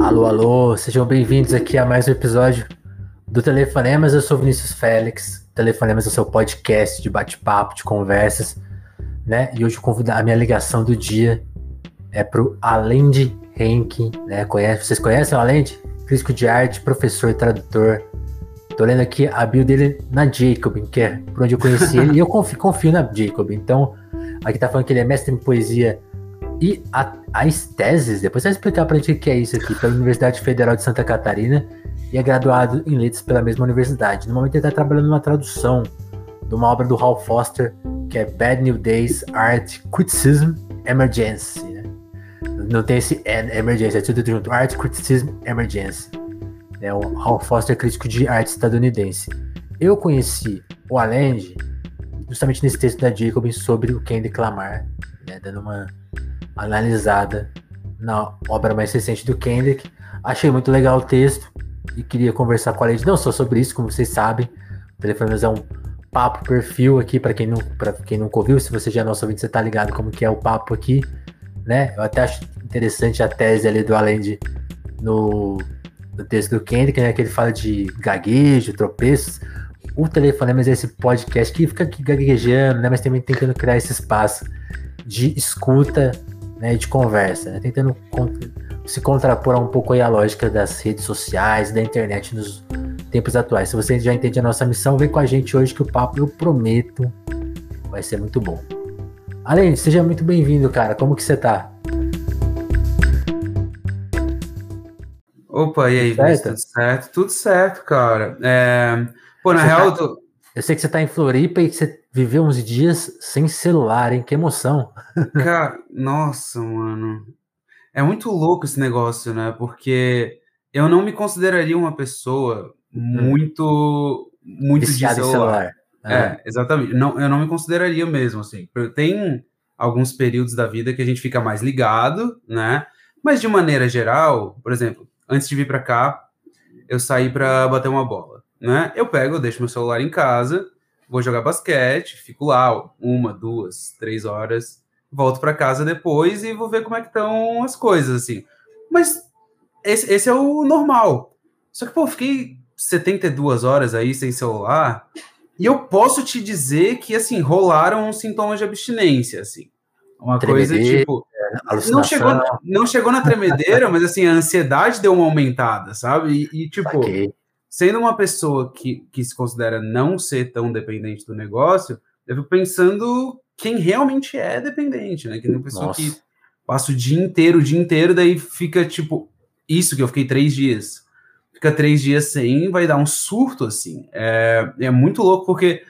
Alô, alô, sejam bem-vindos aqui a mais um episódio do Telefonemas. Eu sou Vinícius Félix. Telefonemas é o seu podcast de bate-papo, de conversas, né? E hoje convido a minha ligação do dia é pro Alende Henke, né? Conhece, vocês conhecem o Alende? Crítico de arte, professor tradutor. Tô lendo aqui a bio dele na Jacob, que é por onde eu conheci ele, e eu confio, confio na Jacob. Então, aqui tá falando que ele é mestre em poesia e a, as teses, depois você vai explicar pra gente o que é isso aqui, pela Universidade Federal de Santa Catarina e é graduado em letras pela mesma universidade. No momento ele está trabalhando numa tradução de uma obra do Hal Foster, que é Bad New Days Art Criticism Emergency. Né? Não tem esse emergency, é tudo junto. Art Criticism Emergency. É o Hal Foster, crítico de arte estadunidense. Eu conheci o Allende justamente nesse texto da Jacobin sobre o Kendrick Lamar, né, dando uma analisada na obra mais recente do Kendrick. Achei muito legal o texto e queria conversar com a Lady não só sobre isso, como vocês sabem. O Telefonemas é um papo perfil aqui para quem não para quem nunca ouviu, se você já é nosso ouvinte, você tá ligado como que é o papo aqui, né? Eu até acho interessante a tese ali do Allende no, no texto do Kendrick, né, que ele fala de gaguejo, tropeços. O Telefonemas é esse podcast que fica aqui gaguejando, né, mas também tentando criar esse espaço de escuta né, de conversa, né, tentando se contrapor a um pouco aí a lógica das redes sociais, da internet nos tempos atuais. Se você já entende a nossa missão, vem com a gente hoje que o papo, eu prometo, vai ser muito bom. Além, seja muito bem-vindo, cara. Como que você tá? Opa, e aí, certo? tudo certo? Tudo certo, cara. É... Pô, na você real, tá... tô... eu sei que você tá em Floripa e que você Viver uns dias sem celular, hein? Que emoção. Cara, nossa, mano. É muito louco esse negócio, né? Porque eu não me consideraria uma pessoa hum. muito. muito Viciado de celular. celular. É, exatamente. Não, eu não me consideraria mesmo, assim. Tem alguns períodos da vida que a gente fica mais ligado, né? Mas de maneira geral, por exemplo, antes de vir para cá, eu saí para bater uma bola, né? Eu pego, eu deixo meu celular em casa vou jogar basquete, fico lá uma, duas, três horas, volto para casa depois e vou ver como é que estão as coisas, assim. Mas esse, esse é o normal. Só que, pô, fiquei 72 horas aí sem celular e eu posso te dizer que, assim, rolaram sintomas de abstinência, assim. Uma coisa tipo. Não chegou, não chegou na tremedeira, mas assim, a ansiedade deu uma aumentada, sabe? E, e tipo, okay sendo uma pessoa que, que se considera não ser tão dependente do negócio, eu fico pensando quem realmente é dependente, né? Que é uma pessoa Nossa. que passa o dia inteiro, o dia inteiro, daí fica tipo, isso que eu fiquei três dias. Fica três dias sem, vai dar um surto, assim. É, é muito louco, porque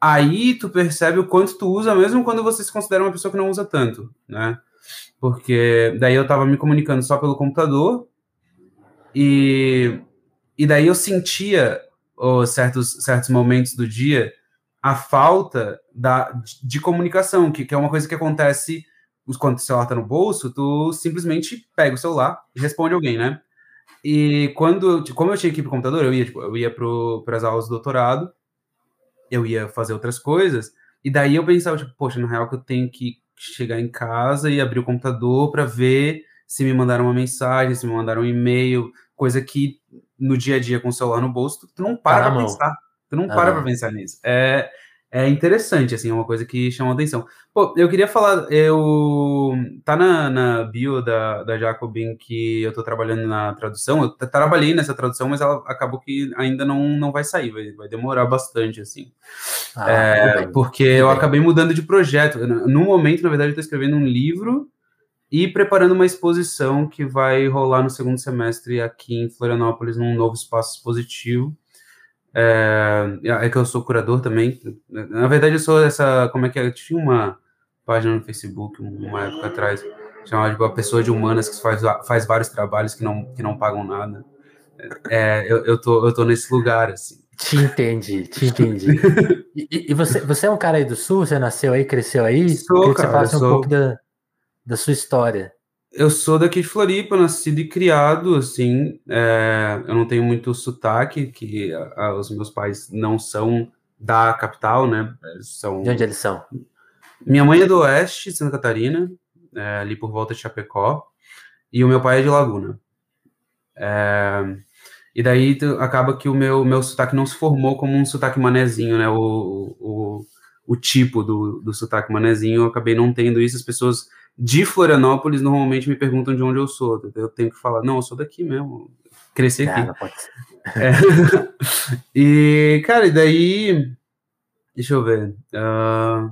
aí tu percebe o quanto tu usa, mesmo quando você se considera uma pessoa que não usa tanto, né? Porque daí eu tava me comunicando só pelo computador e e daí eu sentia, oh, certos, certos momentos do dia, a falta da, de comunicação, que, que é uma coisa que acontece quando o celular tá no bolso, tu simplesmente pega o celular e responde alguém, né? E quando, como eu tinha que ir pro computador, eu ia, tipo, eu ia para as aulas do doutorado, eu ia fazer outras coisas, e daí eu pensava, tipo, poxa, na real que eu tenho que chegar em casa e abrir o computador para ver se me mandaram uma mensagem, se me mandaram um e-mail, coisa que no dia a dia com o celular no bolso, tu não para tá pra pensar. Tu não para pra pensar nisso. É, é interessante, assim, é uma coisa que chama atenção. Pô, eu queria falar, eu... Tá na, na bio da, da Jacobin que eu tô trabalhando na tradução, eu trabalhei nessa tradução, mas ela acabou que ainda não, não vai sair, vai, vai demorar bastante, assim. Ah, é, porque eu acabei mudando de projeto. No momento, na verdade, eu tô escrevendo um livro e preparando uma exposição que vai rolar no segundo semestre aqui em Florianópolis, num novo espaço expositivo. É, é, que eu sou curador também. Na verdade, eu sou essa. Como é que é? Eu tinha uma página no Facebook uma época atrás, chamada de A Pessoa de Humanas, que faz, faz vários trabalhos que não, que não pagam nada. É, eu, eu, tô, eu tô nesse lugar, assim. Te entendi, te entendi. e, e, você, você é um cara aí do Sul? Você nasceu aí, cresceu aí? Sou, cara, você falasse um sou... pouco da, da sua história? Eu sou daqui de Floripa, nascido e criado, assim, é, eu não tenho muito sotaque, que a, os meus pais não são da capital, né, são... De onde eles são? Minha mãe é do Oeste, Santa Catarina, é, ali por volta de Chapecó, e o meu pai é de Laguna. É, e daí acaba que o meu, meu sotaque não se formou como um sotaque manezinho, né? O, o, o tipo do, do sotaque manezinho, eu acabei não tendo isso. As pessoas de Florianópolis normalmente me perguntam de onde eu sou. Eu tenho que falar, não, eu sou daqui mesmo. Cresci aqui. É. e, cara, e daí. Deixa eu ver. Uh,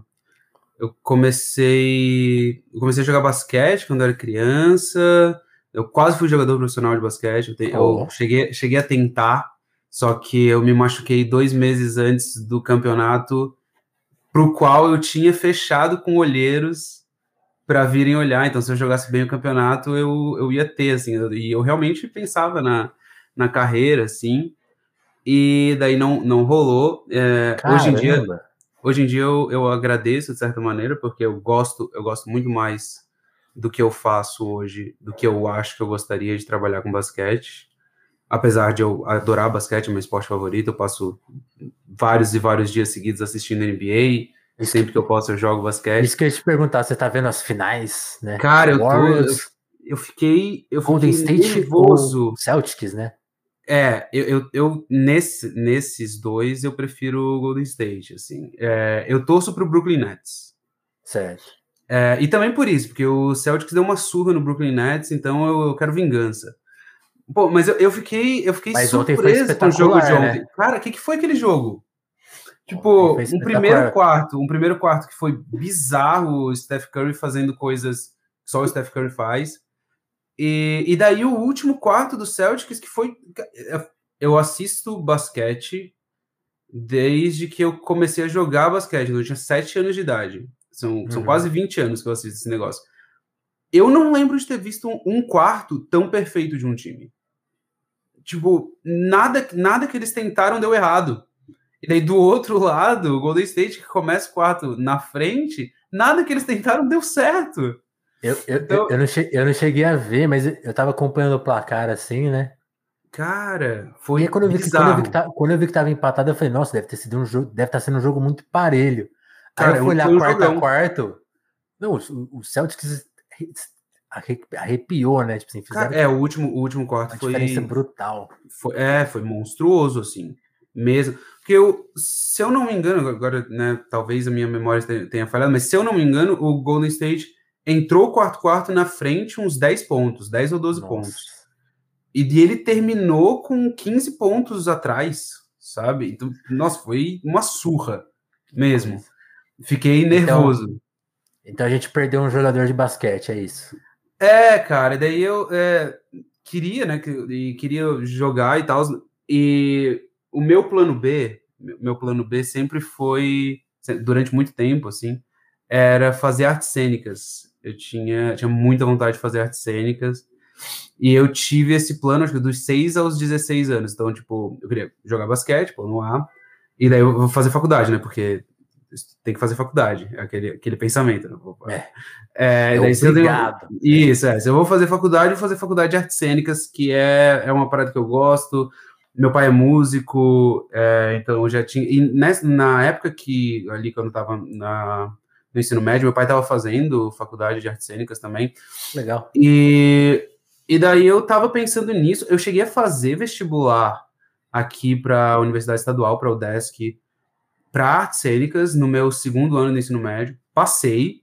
eu comecei. Eu comecei a jogar basquete quando eu era criança. Eu quase fui jogador profissional de basquete. Eu, te, oh. eu cheguei, cheguei a tentar, só que eu me machuquei dois meses antes do campeonato, pro qual eu tinha fechado com olheiros para virem olhar. Então, se eu jogasse bem o campeonato, eu, eu ia ter, assim. E eu realmente pensava na, na carreira, assim. E daí não, não rolou. É, hoje em dia, hoje em dia eu, eu agradeço de certa maneira, porque eu gosto, eu gosto muito mais do que eu faço hoje, do que eu acho que eu gostaria de trabalhar com basquete. Apesar de eu adorar basquete, é meu esporte favorito, eu passo vários e vários dias seguidos assistindo NBA, e sempre que eu posso eu jogo basquete. Isso que eu ia te perguntar, você tá vendo as finais, né? Cara, eu tô. Eu, eu fiquei. Eu Golden fiquei State nervoso. Celtics, né? É, eu, eu, eu, nesse, nesses dois eu prefiro o Golden State, assim. É, eu torço pro Brooklyn Nets. Certo. É, e também por isso, porque o Celtics deu uma surra no Brooklyn Nets, então eu, eu quero vingança. Pô, mas eu, eu fiquei, eu fiquei surpreso com o jogo de ontem. Né? Cara, o que, que foi aquele jogo? Tipo, um primeiro quarto, um primeiro quarto que foi bizarro, o Steph Curry fazendo coisas que só o Steph Curry faz. E, e daí o último quarto do Celtics que foi. Eu assisto basquete desde que eu comecei a jogar basquete. Eu tinha 7 anos de idade. São, uhum. são quase 20 anos que eu assisto esse negócio. Eu não lembro de ter visto um, um quarto tão perfeito de um time. Tipo, nada, nada que eles tentaram deu errado. E daí do outro lado, o Golden State que começa o quarto na frente, nada que eles tentaram deu certo. Eu, eu, então, eu, não cheguei, eu não cheguei a ver, mas eu tava acompanhando o placar assim, né? Cara, foi. E quando eu, vi que, quando, eu vi que tava, quando eu vi que tava empatado, eu falei, nossa, deve ter sido um jogo, deve estar tá sendo um jogo muito parelho. Cara, Aí eu fui olhar quarto jogão. a quarto. Não, o, o Celtics arrepiou, né? Tipo assim, Cara, é, o último, o último quarto foi. diferença brutal. Foi, é, foi monstruoso, assim. Mesmo. Porque eu, se eu não me engano, agora, né, talvez a minha memória tenha falhado, mas se eu não me engano, o Golden State entrou o quarto quarto na frente uns 10 pontos, 10 ou 12 Nossa. pontos. E ele terminou com 15 pontos atrás, sabe? Então, nossa, foi uma surra mesmo. Fiquei então, nervoso. Então, então, a gente perdeu um jogador de basquete, é isso. É, cara, e daí eu é, queria, né, e queria jogar e tal, e o meu plano B, meu plano B sempre foi, durante muito tempo, assim, era fazer artes cênicas. Eu tinha, tinha muita vontade de fazer artes cênicas, e eu tive esse plano, acho que dos 6 aos 16 anos. Então, tipo, eu queria jogar basquete, pô, no A, e daí eu vou fazer faculdade, né? Porque tem que fazer faculdade, aquele, aquele pensamento. Né? É, é daí obrigado. Tenho, isso, é. Se eu vou fazer faculdade, eu vou fazer faculdade de artes cênicas, que é, é uma parada que eu gosto. Meu pai é músico, é, então eu já tinha. E nessa, na época que, ali, quando eu tava na, no ensino médio, meu pai estava fazendo faculdade de artes cênicas também. Legal. E, e daí eu tava pensando nisso. Eu cheguei a fazer vestibular aqui para a Universidade Estadual, para o UDESC, para artes cênicas no meu segundo ano do ensino médio, passei.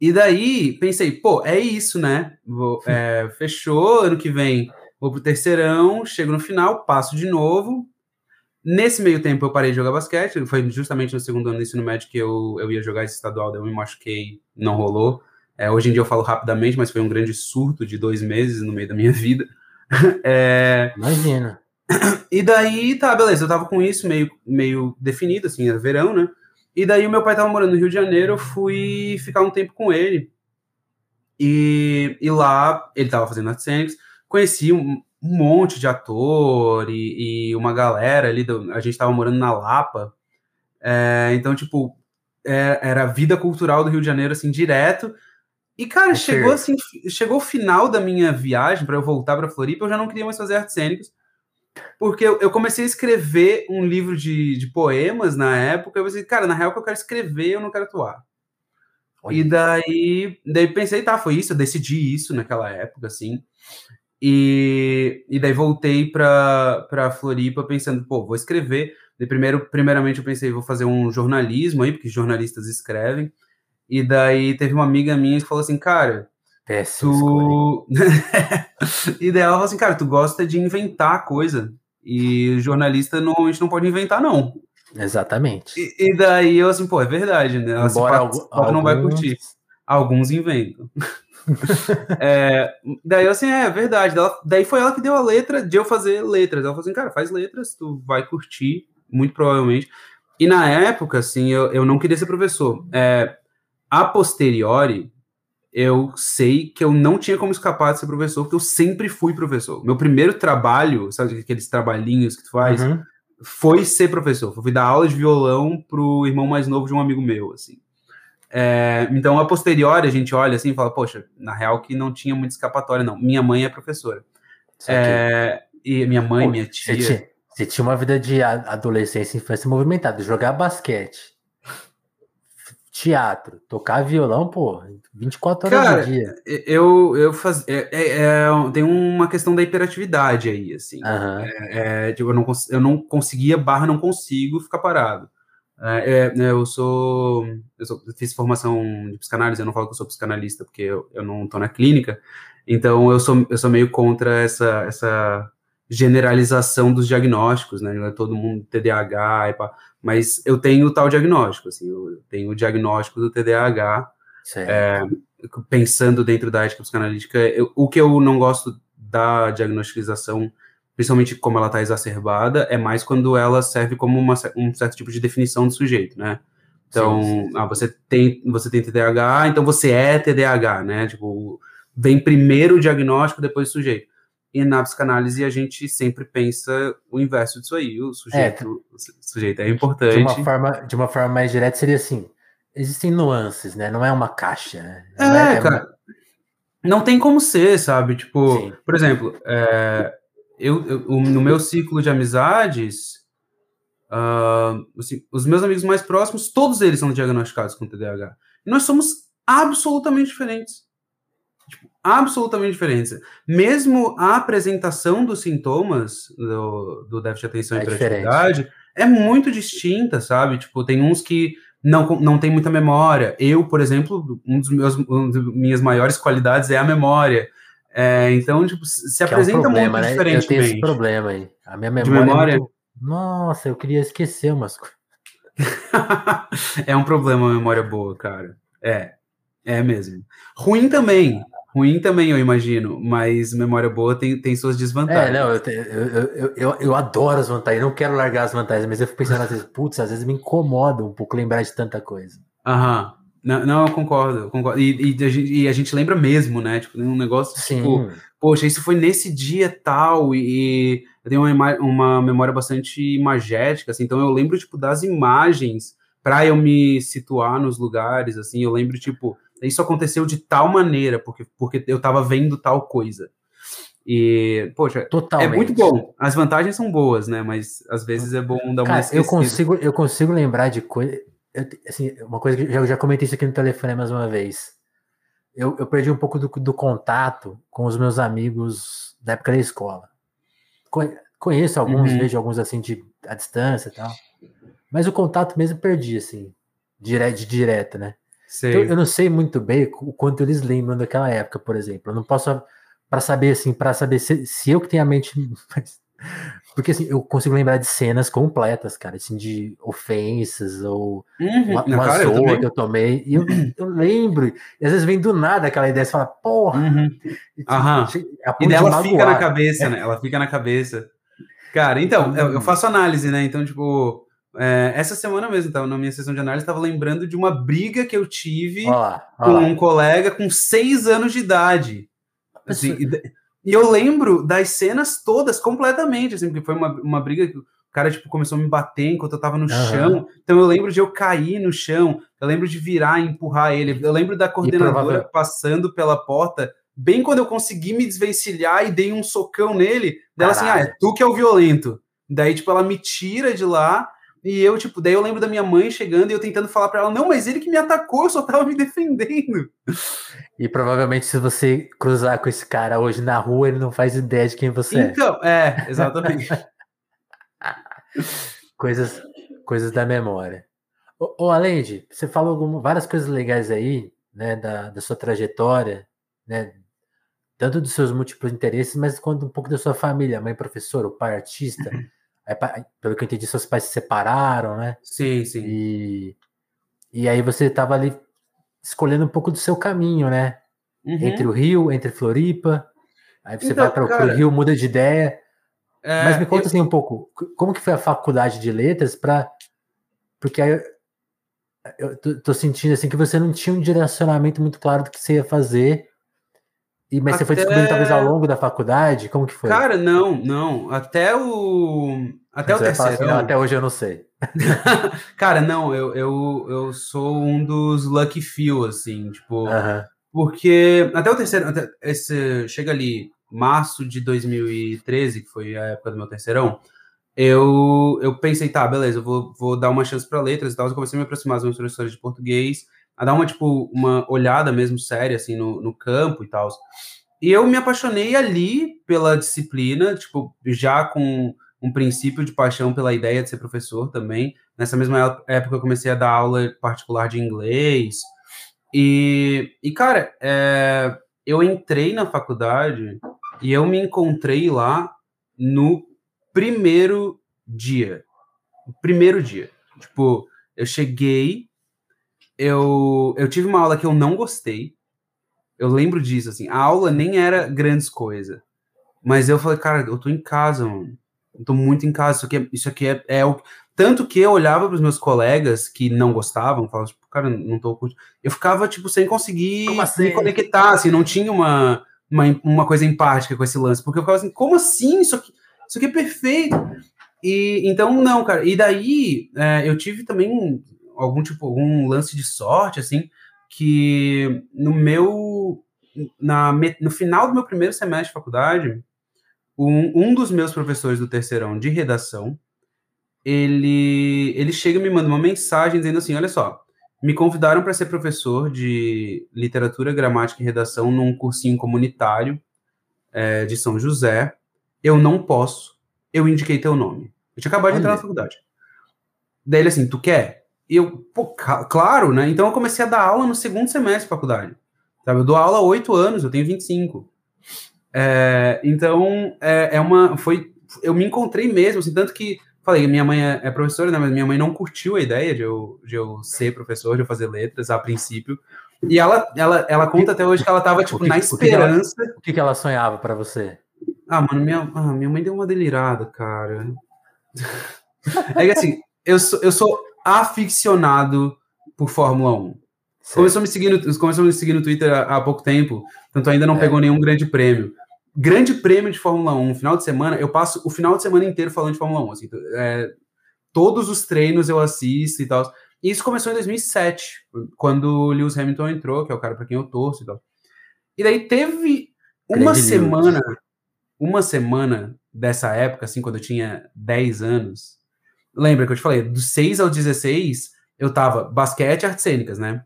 E daí pensei, pô, é isso, né? Vou, é, fechou, ano que vem vou pro terceirão, chego no final, passo de novo. Nesse meio tempo eu parei de jogar basquete, foi justamente no segundo ano do ensino médio que eu, eu ia jogar esse estadual, daí eu me machuquei, não rolou. É, hoje em dia eu falo rapidamente, mas foi um grande surto de dois meses no meio da minha vida. É, Imagina. E daí, tá, beleza, eu tava com isso meio, meio definido, assim, era verão, né? E daí o meu pai tava morando no Rio de Janeiro, eu fui ficar um tempo com ele. E, e lá, ele tava fazendo artes cênicas, conheci um, um monte de ator e, e, uma galera ali, do, a gente tava morando na Lapa, é, então, tipo, é, era a vida cultural do Rio de Janeiro, assim, direto. E, cara, é chegou assim, chegou o final da minha viagem para eu voltar para Floripa, eu já não queria mais fazer artes cênicas porque eu, comecei a escrever um livro de, de poemas na época. Eu pensei, cara, na real que eu quero escrever, eu não quero atuar. Olha. E daí, daí pensei, tá, foi isso, eu decidi isso naquela época, assim. E, e daí voltei para Floripa pensando, pô, vou escrever. De primeiro, primeiramente eu pensei, vou fazer um jornalismo aí, porque jornalistas escrevem. E daí teve uma amiga minha que falou assim, cara, Péssimo tu... e daí ela falou assim, cara, tu gosta de inventar coisa. E jornalista normalmente não pode inventar, não. Exatamente. E, e daí eu assim, pô, é verdade, né? Ela Embora se algum- não vai curtir. Alguns inventam. É, daí eu assim, é, é verdade. Ela- daí foi ela que deu a letra de eu fazer letras. Ela falou assim, cara, faz letras, tu vai curtir, muito provavelmente. E na época, assim, eu, eu não queria ser professor. É, a posteriori, eu sei que eu não tinha como escapar de ser professor, porque eu sempre fui professor. Meu primeiro trabalho, sabe aqueles trabalhinhos que tu faz, Uhum. foi ser professor. Fui dar aula de violão pro irmão mais novo de um amigo meu, assim. É, então, a posteriori, a gente olha assim e fala, poxa, na real que não tinha muita escapatória, não. Minha mãe é professora. É, e minha mãe, Pô, minha Você tia... tinha, você tinha uma vida de adolescência e infância movimentada. Jogar basquete, teatro, tocar violão, pô, 24 horas Cara, do dia. Eu, eu faz... é, é- é- tem uma questão da hiperatividade aí, assim. É, tipo, eu, não eu não conseguia, barra, não consigo ficar parado. É, é, eu sou. Eu sou- fiz formação de psicanálise, eu não falo que eu sou psicanalista, porque eu, eu não tô na clínica. Então, eu sou, eu sou meio contra essa, essa generalização dos diagnósticos, né? Não é todo mundo TDAH, mas eu tenho tal diagnóstico, assim, eu tenho o diagnóstico do TDAH, Certo. pensando dentro da ética psicanalítica, eu- o que eu não gosto da diagnostização, principalmente como ela está exacerbada, é mais quando ela serve como uma um certo tipo de definição do sujeito, né? Então, Sim, sim. Ah, você tem você tem TDAH, então você é TDAH, né? Tipo, vem primeiro o diagnóstico, depois o sujeito. E na psicanálise a gente sempre pensa o inverso disso aí, o sujeito, o sujeito é De importante. uma, forma, de uma forma mais direta, seria assim: existem nuances, né? Não é uma caixa, né? Não É, é- cara. Não tem como ser, sabe? Tipo, Sim. por exemplo, é, eu, eu- no meu ciclo de amizades, ah, assim, os meus amigos mais próximos, todos eles são diagnosticados com TDAH. E nós somos absolutamente diferentes. Tipo, absolutamente diferentes. Mesmo a apresentação dos sintomas do, do déficit de atenção É e hiperatividade é muito distinta, sabe? Tipo, tem uns que não, não tem muita memória. Eu, por exemplo, um dos meus uma das minhas maiores qualidades é a memória. É, então, tipo, se que é um apresenta problema, muito né? Eu tenho esse problema aí. A minha De memória. é memória? muito- Nossa, eu queria esquecer umas coisas. é um problema a memória boa, cara. É, é mesmo. Ruim também. Ruim também, eu imagino, mas memória boa tem, tem suas É, desvantagens. não, eu, te- eu, eu, eu, eu, eu adoro as vantagens, não quero largar as vantagens, mas eu fico pensando às vezes, putz, às vezes me incomoda um pouco lembrar de tanta coisa. Aham. Não, não, eu concordo, eu concordo. E, e a gente, e a gente lembra mesmo, né? Tipo, um negócio, Sim, tipo, poxa, isso foi nesse dia tal, e eu tenho uma, uma memória bastante imagética, assim, então eu lembro, tipo, das imagens para eu me situar nos lugares, assim, eu lembro, tipo, isso aconteceu de tal maneira, porque, porque eu tava vendo tal coisa. E, poxa, totalmente. é muito bom. As vantagens são boas, né? Mas às vezes é bom dar uma Cara, eu consigo, eu consigo lembrar de coisa. Eu assim, uma coisa que eu já, eu já comentei isso aqui no telefone mais uma vez. Eu, eu perdi um pouco do, do contato com os meus amigos da época da escola. Conhe- Conheço alguns, Uhum. vejo alguns assim de à distância e tal. Mas o contato mesmo perdi, assim, dire, de direto, né? Então, eu não sei muito bem o quanto eles lembram daquela época, por exemplo. Eu não posso para saber assim, para saber se, se eu que tenho a mente porque assim, eu consigo lembrar de cenas completas, cara, assim de ofensas ou Uhum. uma, uma cara, eu zoa também. que eu tomei e eu, eu lembro. E às vezes vem do nada aquela ideia, você fala, porra, Uhum. e, Aham. che- a E ponto de dela fica na cabeça, né? Ela fica na cabeça. Cara, então, eu, eu faço análise, né? Então, tipo, é, essa semana mesmo, tava na minha sessão de análise, tava lembrando de uma briga que eu tive Olha lá, com um colega com seis anos de idade. Assim, e, eu lembro das cenas todas completamente, assim, porque foi uma, uma briga que o cara, tipo, começou a me bater enquanto eu tava no Aham. chão. Então eu lembro de eu cair no chão, eu lembro de virar e empurrar ele. Eu lembro da coordenadora passando pela porta, bem quando eu consegui me desvencilhar e dei um socão nele. Dela assim, ah, é tu que é o violento. Daí, tipo, ela me tira de lá E eu, tipo, daí eu lembro da minha mãe chegando e eu tentando falar para ela, não, mas ele que me atacou, eu só tava me defendendo. E provavelmente se você cruzar com esse cara hoje na rua, ele não faz ideia de quem você então, é. Então, é, exatamente. coisas, coisas da memória. Ô, ô você falou algumas, várias coisas legais aí, né, da, da sua trajetória, né, tanto dos seus múltiplos interesses, mas quanto um pouco da sua família, mãe professora, o pai artista. Aí, pelo que eu entendi, seus pais se separaram, né? Sim, sim. E, e aí você estava ali escolhendo um pouco do seu caminho, né? Uhum. Entre o Rio, entre Floripa. Aí você então, vai para o Rio, muda de ideia. É, Mas me conta eu... assim um pouco, como que foi a faculdade de letras para porque aí eu tô, tô, sentindo assim que você não tinha um direcionamento muito claro do que você ia fazer. E, mas até... você foi descobrindo talvez ao longo da faculdade? Como que foi? Cara, não, não. Até o. Até você o terceiro. Assim, não, até hoje eu não sei. Cara, não, eu, eu, eu sou um dos lucky few, assim, tipo. Uh -huh. Porque até o terceiro. Até esse, chega ali, março de 2013, que foi a época do meu terceirão eu, eu pensei, tá, beleza, eu vou, vou dar uma chance para letras e tal. Eu comecei a me aproximar dos meus professores de português, a dar uma, tipo, uma olhada mesmo séria, assim, no, no campo e tal. E eu me apaixonei ali pela disciplina, tipo, já com um princípio de paixão pela ideia de ser professor também. Nessa mesma época eu comecei a dar aula particular de inglês. E, e cara, é, eu entrei na faculdade e eu me encontrei lá no primeiro dia. Primeiro dia. Tipo, eu cheguei, eu, eu tive uma aula que eu não gostei. Eu lembro disso, assim. A aula nem era grandes coisas. Mas eu falei, cara, eu tô em casa, mano. Eu tô muito em casa. Isso aqui é, isso aqui é, é o. Tanto que eu olhava para os meus colegas que não gostavam, falava, tipo, cara, não tô curtindo. Eu ficava, tipo, sem conseguir assim? me conectar, assim, não tinha uma, uma, uma coisa empática com esse lance. Porque eu ficava assim, como assim? Isso aqui isso aqui é perfeito. E então, não, cara. E daí é, eu tive também algum tipo, algum lance de sorte, assim, que no meu. Na, no final do meu primeiro semestre de faculdade, um, um dos meus professores do terceirão de redação, ele, ele chega e me manda uma mensagem dizendo assim: olha só, me convidaram para ser professor de literatura, gramática e redação num cursinho comunitário é, de São José eu não posso, eu indiquei teu nome. Eu tinha acabado de entrar na faculdade. Daí ele assim, tu quer? E eu, pô, claro, né? Então eu comecei a dar aula no segundo semestre de faculdade. Sabe? Eu dou aula há oito anos, eu tenho 25. É, então, é, é uma. Foi. Eu me encontrei mesmo, assim, tanto que. Falei, minha mãe é, é professora, né? Mas minha mãe não curtiu a ideia de eu, de eu ser professor, de eu fazer letras a princípio. E ela, ela, ela conta até hoje que ela tava, tipo, que, na esperança. O que, ela, o que ela sonhava para você? Ah, mano, minha, ah, minha mãe deu uma delirada, cara. É que assim, eu sou, eu sou aficionado por Fórmula 1. Começou a, me seguir no, começou a me seguir no Twitter há, há pouco tempo, tanto ainda não é. pegou nenhum grande prêmio. Grande prêmio de Fórmula 1, final de semana, eu passo o final de semana inteiro falando de Fórmula 1. Assim, é, todos os treinos eu assisto e tal. E isso começou em 2007, quando o Lewis Hamilton entrou, que é o cara para quem eu torço e tal. E daí teve uma Grande semana. Lewis uma semana dessa época, assim, quando eu tinha 10 anos, lembra que eu te falei, dos 6 aos 16, eu tava basquete e artes cênicas, né?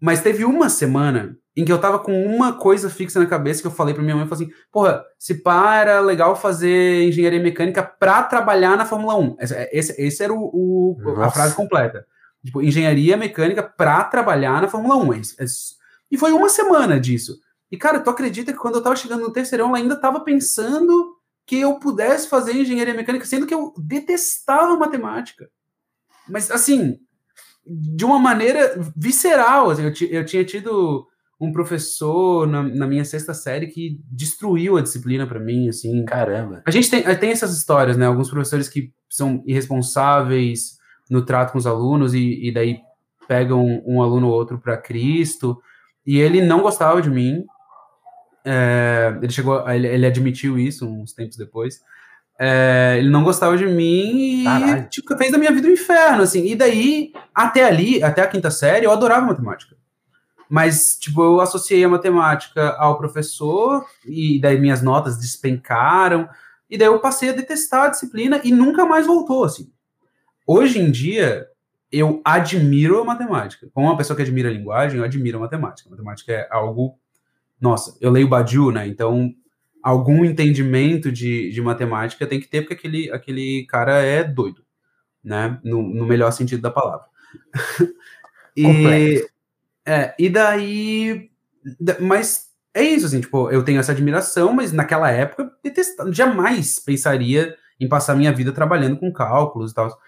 Mas teve uma semana em que eu tava com uma coisa fixa na cabeça que eu falei pra minha mãe, eu falei assim, porra, se pá, era legal fazer engenharia mecânica pra trabalhar na Fórmula 1. Esse, esse, esse era o, o a frase completa. Tipo, engenharia mecânica pra trabalhar na Fórmula 1. E foi uma semana disso. E, cara, tu acredita que quando eu tava chegando no terceirão, ela ainda tava pensando que eu pudesse fazer engenharia mecânica, sendo que eu detestava matemática. Mas, assim, de uma maneira visceral. Assim, eu, eu, tinha tido um professor na, na, minha sexta série que destruiu a disciplina para mim, assim. Caramba. A gente tem, tem essas histórias, né? Alguns professores que são irresponsáveis no trato com os alunos e, e daí pegam um, um aluno ou outro para Cristo. E ele não gostava de mim, é, ele chegou, ele, ele, admitiu isso uns tempos depois. É, ele não gostava de mim e tipo, fez da minha vida um inferno, assim. E daí, até ali, até a quinta série, eu adorava matemática. Mas, tipo, eu associei a matemática ao professor, e daí minhas notas despencaram, e daí eu passei a detestar a disciplina e nunca mais voltou, assim. hoje em dia, eu admiro a matemática. Como uma pessoa que admira a linguagem, eu admiro a matemática. A matemática é algo. Nossa, eu leio Badiou, né? Então, algum entendimento de, de matemática tem que ter, porque aquele, aquele cara é doido, né? No, no melhor sentido da palavra. e, é, e daí. Mas é isso, assim, tipo, eu tenho essa admiração, mas naquela época, detesta, jamais pensaria em passar minha vida trabalhando com cálculos e tal.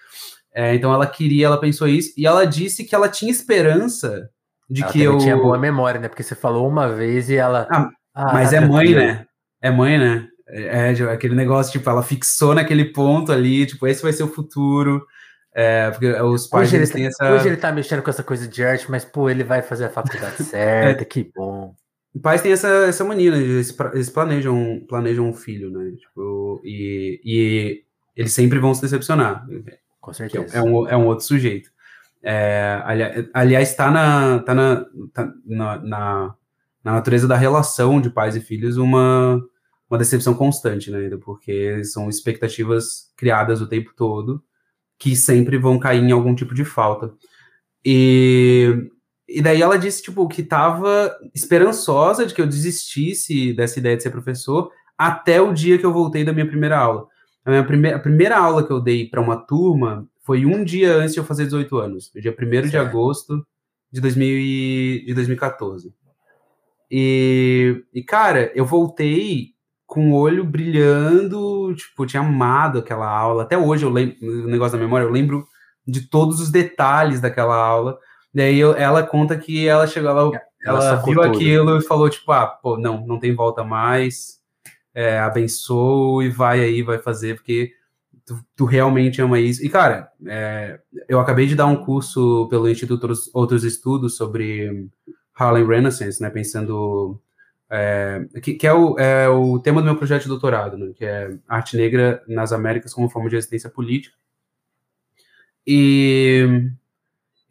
É, então ela queria, ela pensou isso, e ela disse que ela tinha esperança de ela que eu. tinha boa memória, né? Porque você falou uma vez e ela. Ah, ah mas é mãe, né? É mãe, né? É, é, aquele negócio, tipo, ela fixou naquele ponto ali, tipo, esse vai ser o futuro. É, porque os pais hoje ele, têm essa. Hoje ele tá mexendo com essa coisa de arte, mas, pô, ele vai fazer a faculdade certa, é, que bom. Pais têm essa, essa mania, né? Eles, eles planejam, planejam um filho, né? Tipo, e, e eles sempre vão se decepcionar. Com certeza. É um, é um outro sujeito. É, aliás, está na, tá na, tá na, na, na, natureza da relação de pais e filhos uma, uma decepção constante, né? Porque são expectativas criadas o tempo todo que sempre vão cair em algum tipo de falta. E, e daí ela disse, tipo, que estava esperançosa de que eu desistisse dessa ideia de ser professor até o dia que eu voltei da minha primeira aula. A, minha primeira, a primeira aula que eu dei para uma turma foi um dia antes de eu fazer 18 anos, no dia 1 de agosto de, 2000 e, de 2014. E, e, cara, eu voltei com o olho brilhando, tipo, eu tinha amado aquela aula. Até hoje eu lembro, o negócio da memória, eu lembro de todos os detalhes daquela aula. Daí eu, ela conta que ela chegou, ela, ela, ela viu tudo. aquilo e falou, tipo, ah, pô, não, não tem volta mais é, abençoa e vai aí, vai fazer, porque tu, tu realmente ama isso. E, cara, é, eu acabei de dar um curso pelo Instituto Outros, Outros Estudos sobre Harlem Renaissance, né, pensando... É, que, que é, o, é o tema do meu projeto de doutorado, né, que é Arte Negra nas Américas como forma de resistência política. E,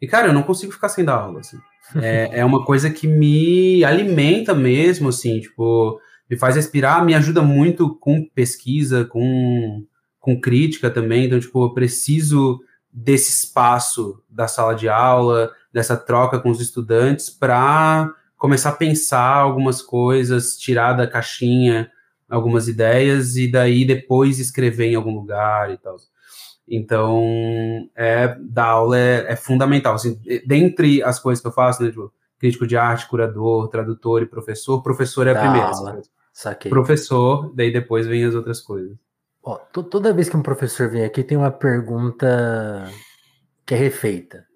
e cara, eu não consigo ficar sem dar aula, assim. É, é uma coisa que me alimenta mesmo, assim, tipo, me faz respirar, me ajuda muito com pesquisa, com, com crítica também. Então, tipo, eu preciso desse espaço da sala de aula, dessa troca com os estudantes, para começar a pensar algumas coisas, tirar da caixinha algumas ideias e daí depois escrever em algum lugar e tal. Então, é, dar aula é, é fundamental. Assim, dentre as coisas que eu faço, né, tipo, crítico de arte, curador, tradutor e professor, professor é a primeira. Assim, Saquei. Professor, daí depois vem as outras coisas. Ó, toda vez que um professor vem aqui, tem uma pergunta que é refeita.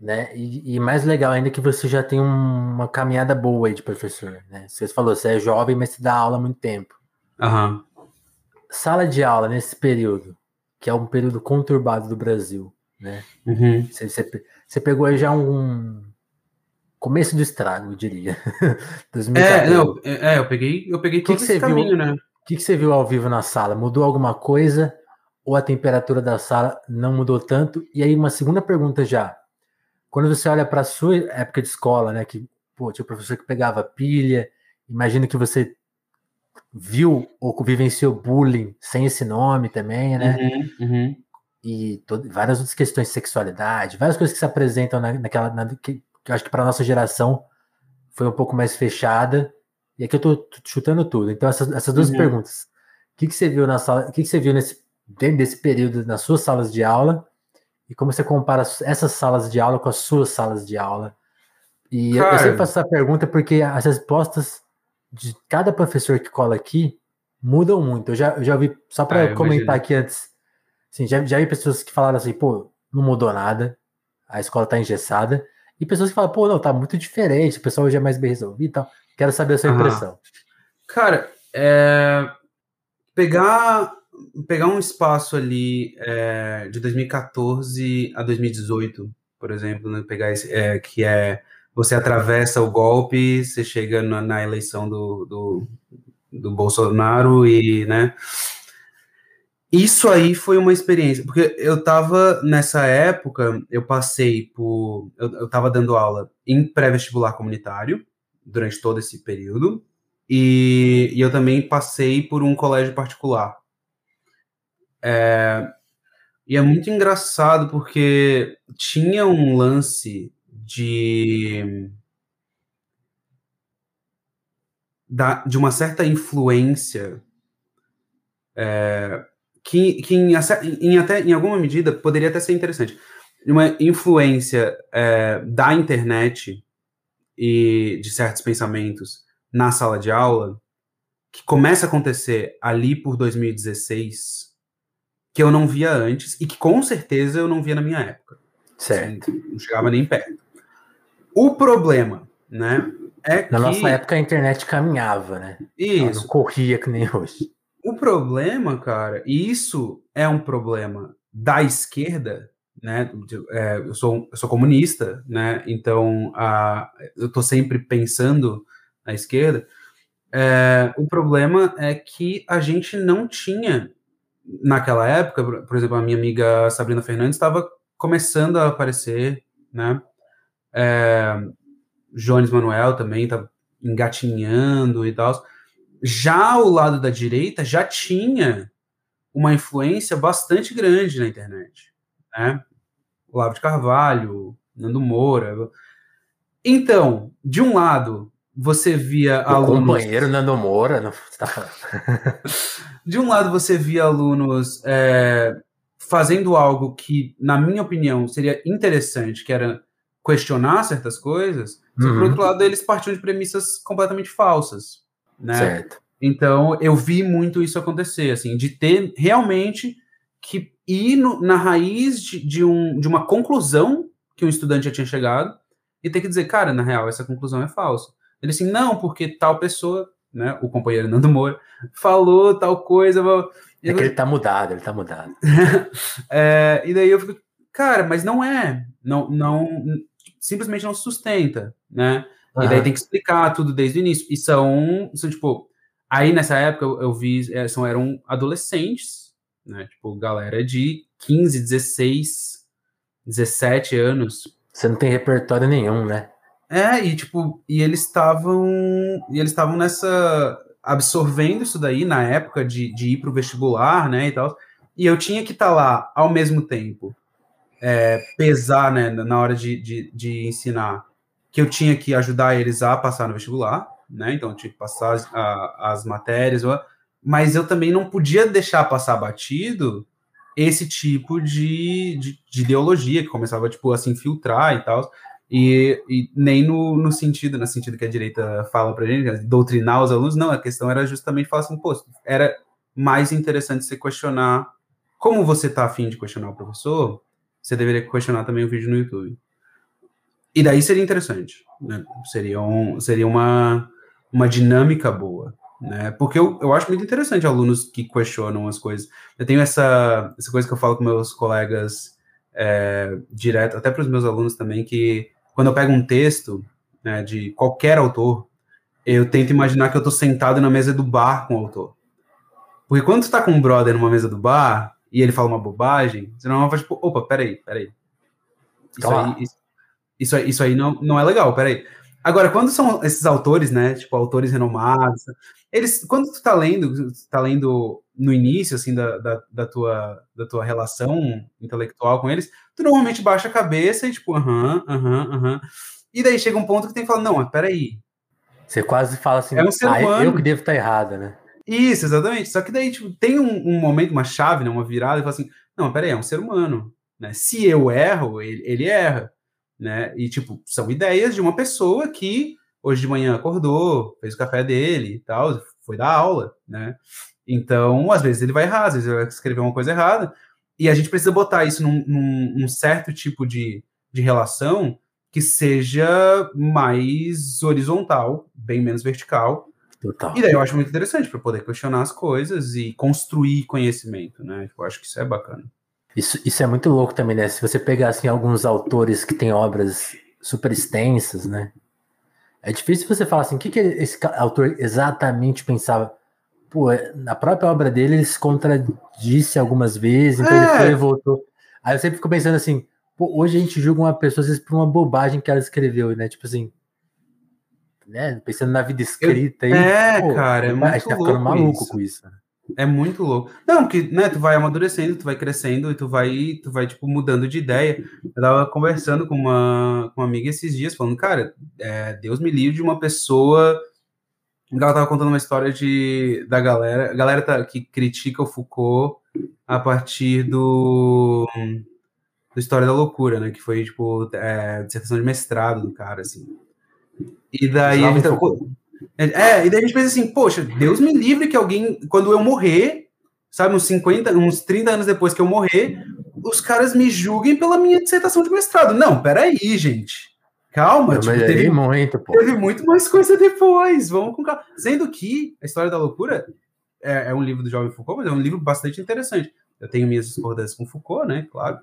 Né? E, e mais legal ainda que você já tem um, uma caminhada boa aí de professor. Né? Você falou, você é jovem, mas você dá aula há muito tempo. Uhum. Sala de aula nesse período, que é um período conturbado do Brasil. Né? Uhum. Você, você, você pegou aí já um, começo do estrago, eu diria. é, não, é, é, eu peguei, eu peguei todo que esse caminho, viu, né? O que, que você viu ao vivo na sala? Mudou alguma coisa? Ou a temperatura da sala não mudou tanto? E aí, uma segunda pergunta já. Quando você olha para a sua época de escola, né? Que pô, tinha professor que pegava pilha, imagina que você viu ou vivenciou bullying sem esse nome também, né? Uhum, uhum. E todo, várias outras questões de sexualidade, várias coisas que se apresentam na, naquela. Na, que, que eu acho que para nossa geração foi um pouco mais fechada. E aqui eu tô chutando tudo. Então, essas, essas duas uhum. perguntas. O que, que você viu na sala? O que, que você viu nesse, dentro desse período nas suas salas de aula? E como você compara essas salas de aula com as suas salas de aula? E eu, eu sempre faço essa pergunta porque as respostas de cada professor que cola aqui mudam muito. Eu já, eu já vi, só para ah, comentar imagino. aqui antes, assim, já, já vi pessoas que falaram assim, pô, não mudou nada, a escola tá engessada. E pessoas que falam, pô, não, tá muito diferente, o pessoal hoje é mais bem resolvido e tal. Quero saber a sua impressão. Cara, é... pegar, pegar um espaço ali é, de 2014 a 2018, por exemplo, né, pegar esse, é, que é você atravessa o golpe, você chega na, na eleição do, do, do Bolsonaro e, né, isso aí foi uma experiência, porque eu tava nessa época, eu passei por. Eu, eu tava dando aula em pré-vestibular comunitário durante todo esse período, e, e, eu também passei por um colégio particular. É, E é muito engraçado porque tinha um lance de da, de uma certa influência é, que, que em, em, até em alguma medida poderia até ser interessante uma influência é, da internet e de certos pensamentos na sala de aula que começa a acontecer ali por 2016 que eu não via antes e que com certeza eu não via na minha época. Certo. Assim, não chegava nem perto. O problema, né, é na que... nossa época a internet caminhava, né? Isso. Ela não corria que nem hoje. O problema, cara, e isso é um problema da esquerda, né? É, eu, sou, eu sou comunista, né? Então a, eu estou sempre pensando na esquerda. É, o problema é que a gente não tinha, naquela época, por exemplo, a minha amiga Sabrina Fernandes estava começando a aparecer, né? É, Jones Manuel também estava engatinhando e tal. Já o lado da direita já tinha uma influência bastante grande na internet, né? Olavo de Carvalho, Nando Moura. Então, de um lado, você via o alunos. companheiro Nando Moura. Não... Tá de um lado, você via alunos é, fazendo algo que, na minha opinião, seria interessante, que era questionar certas coisas. Uhum. Por outro lado, eles partiam de premissas completamente falsas. Né? Certo. Então, eu vi muito isso acontecer, assim, de ter realmente que ir no, na raiz de, de, um, de uma conclusão que um estudante já tinha chegado e ter que dizer, cara, na real, essa conclusão é falsa. Ele assim, não, porque tal pessoa, né, o companheiro Nando Moura, falou tal coisa. É que ele tá mudado, ele tá mudado. é, e daí eu fico, cara, mas não é, não, não, simplesmente não sustenta, né? Uhum. E daí tem que explicar tudo desde o início. E são, são tipo, aí nessa época eu, eu vi, é, são, eram adolescentes, né? Tipo, galera de 15, 16, 17 anos. Você não tem repertório nenhum, né? É, e tipo, e eles estavam. E eles estavam nessa. absorvendo isso daí na época de, de ir pro vestibular, né? E tal. E eu tinha que estar tá lá ao mesmo tempo. É, pesar, né, na hora de, de, de, ensinar, que eu tinha que ajudar eles a passar no vestibular, né? Então, eu tinha que passar as, a, as matérias, mas eu também não podia deixar passar batido esse tipo de, de, de ideologia que começava tipo a se infiltrar e tal. E, e, nem no, no sentido no sentido que a direita fala para gente doutrinar os alunos não. A questão era justamente falar assim pô era mais interessante você questionar como você tá afim de questionar o professor você deveria questionar também o vídeo no YouTube. E daí seria interessante né? seria um, seria uma uma dinâmica boa né? Porque eu, eu acho muito interessante alunos que questionam as coisas. Eu tenho essa, essa coisa que eu falo com meus colegas é, direto, até para os meus alunos também, que quando eu pego um texto né, de qualquer autor, eu tento imaginar que eu estou sentado na mesa do bar com o autor. Porque quando tu tá com um brother numa mesa do bar e ele fala uma bobagem, você não vai tipo, opa, peraí, peraí. Isso aí, isso, isso, aí, isso aí não, não é legal, peraí. Agora, quando são esses autores, né, tipo, autores renomados, eles, quando tu tá lendo, tu tá lendo no início, assim, da, da, da, tua, da tua relação intelectual com eles, tu normalmente baixa a cabeça e, tipo, aham, aham, aham. E daí chega um ponto que tem que falar, não, mas peraí. Você quase fala assim, é um ser humano. Ah, eu que devo estar errado, né? Isso, exatamente. Só que daí, tipo, tem um, um momento, uma chave, né, uma virada, e fala assim, não, peraí, é um ser humano. Né? Se eu erro, ele, ele erra né? E, tipo, são ideias de uma pessoa que hoje de manhã acordou, fez o café dele e tal, foi dar aula, né? Então, às vezes ele vai errar, às vezes ele vai escrever uma coisa errada, e a gente precisa botar isso num, num, num certo tipo de, de relação que seja mais horizontal, bem menos vertical. Total. E daí eu acho muito interessante para poder questionar as coisas e construir conhecimento, né? Eu acho que isso é bacana. Isso, isso é muito louco também, né? Se você pegar assim, alguns autores que têm obras super extensas, né? É difícil você falar assim, o que, que esse autor exatamente pensava? Pô, na própria obra dele ele se contradisse algumas vezes, então é. ele foi e voltou. Aí eu sempre fico pensando assim, pô, hoje a gente julga uma pessoa às vezes por uma bobagem que ela escreveu, né? Tipo assim, né? Pensando na vida escrita eu, aí. É, pô, cara, é muito A gente tá ficando maluco isso. com isso. Né? É muito louco. Não, porque, né, tu vai amadurecendo, tu vai crescendo e tu vai, tu vai, tipo, mudando de ideia. Eu tava conversando com uma, com uma amiga esses dias, falando, cara, é, Deus me livre de uma pessoa... Ela tava contando uma história de, da galera, a galera tá, que critica o Foucault a partir do, do História da Loucura, né, que foi, tipo, é, dissertação de mestrado do cara, assim. E daí... Gente, é, é, e daí a gente pensa assim, poxa, Deus me livre que alguém, quando eu morrer, sabe, uns 50, uns 30 anos depois que eu morrer, os caras me julguem pela minha dissertação de mestrado. Não, peraí, gente. Calma, tipo, teve, muito, pô. teve muito mais coisa depois. Vamos com calma. Sendo que a história da loucura é, é, um livro do Jovem Foucault, mas é um livro bastante interessante. Eu tenho minhas discordâncias com Foucault, né? Claro.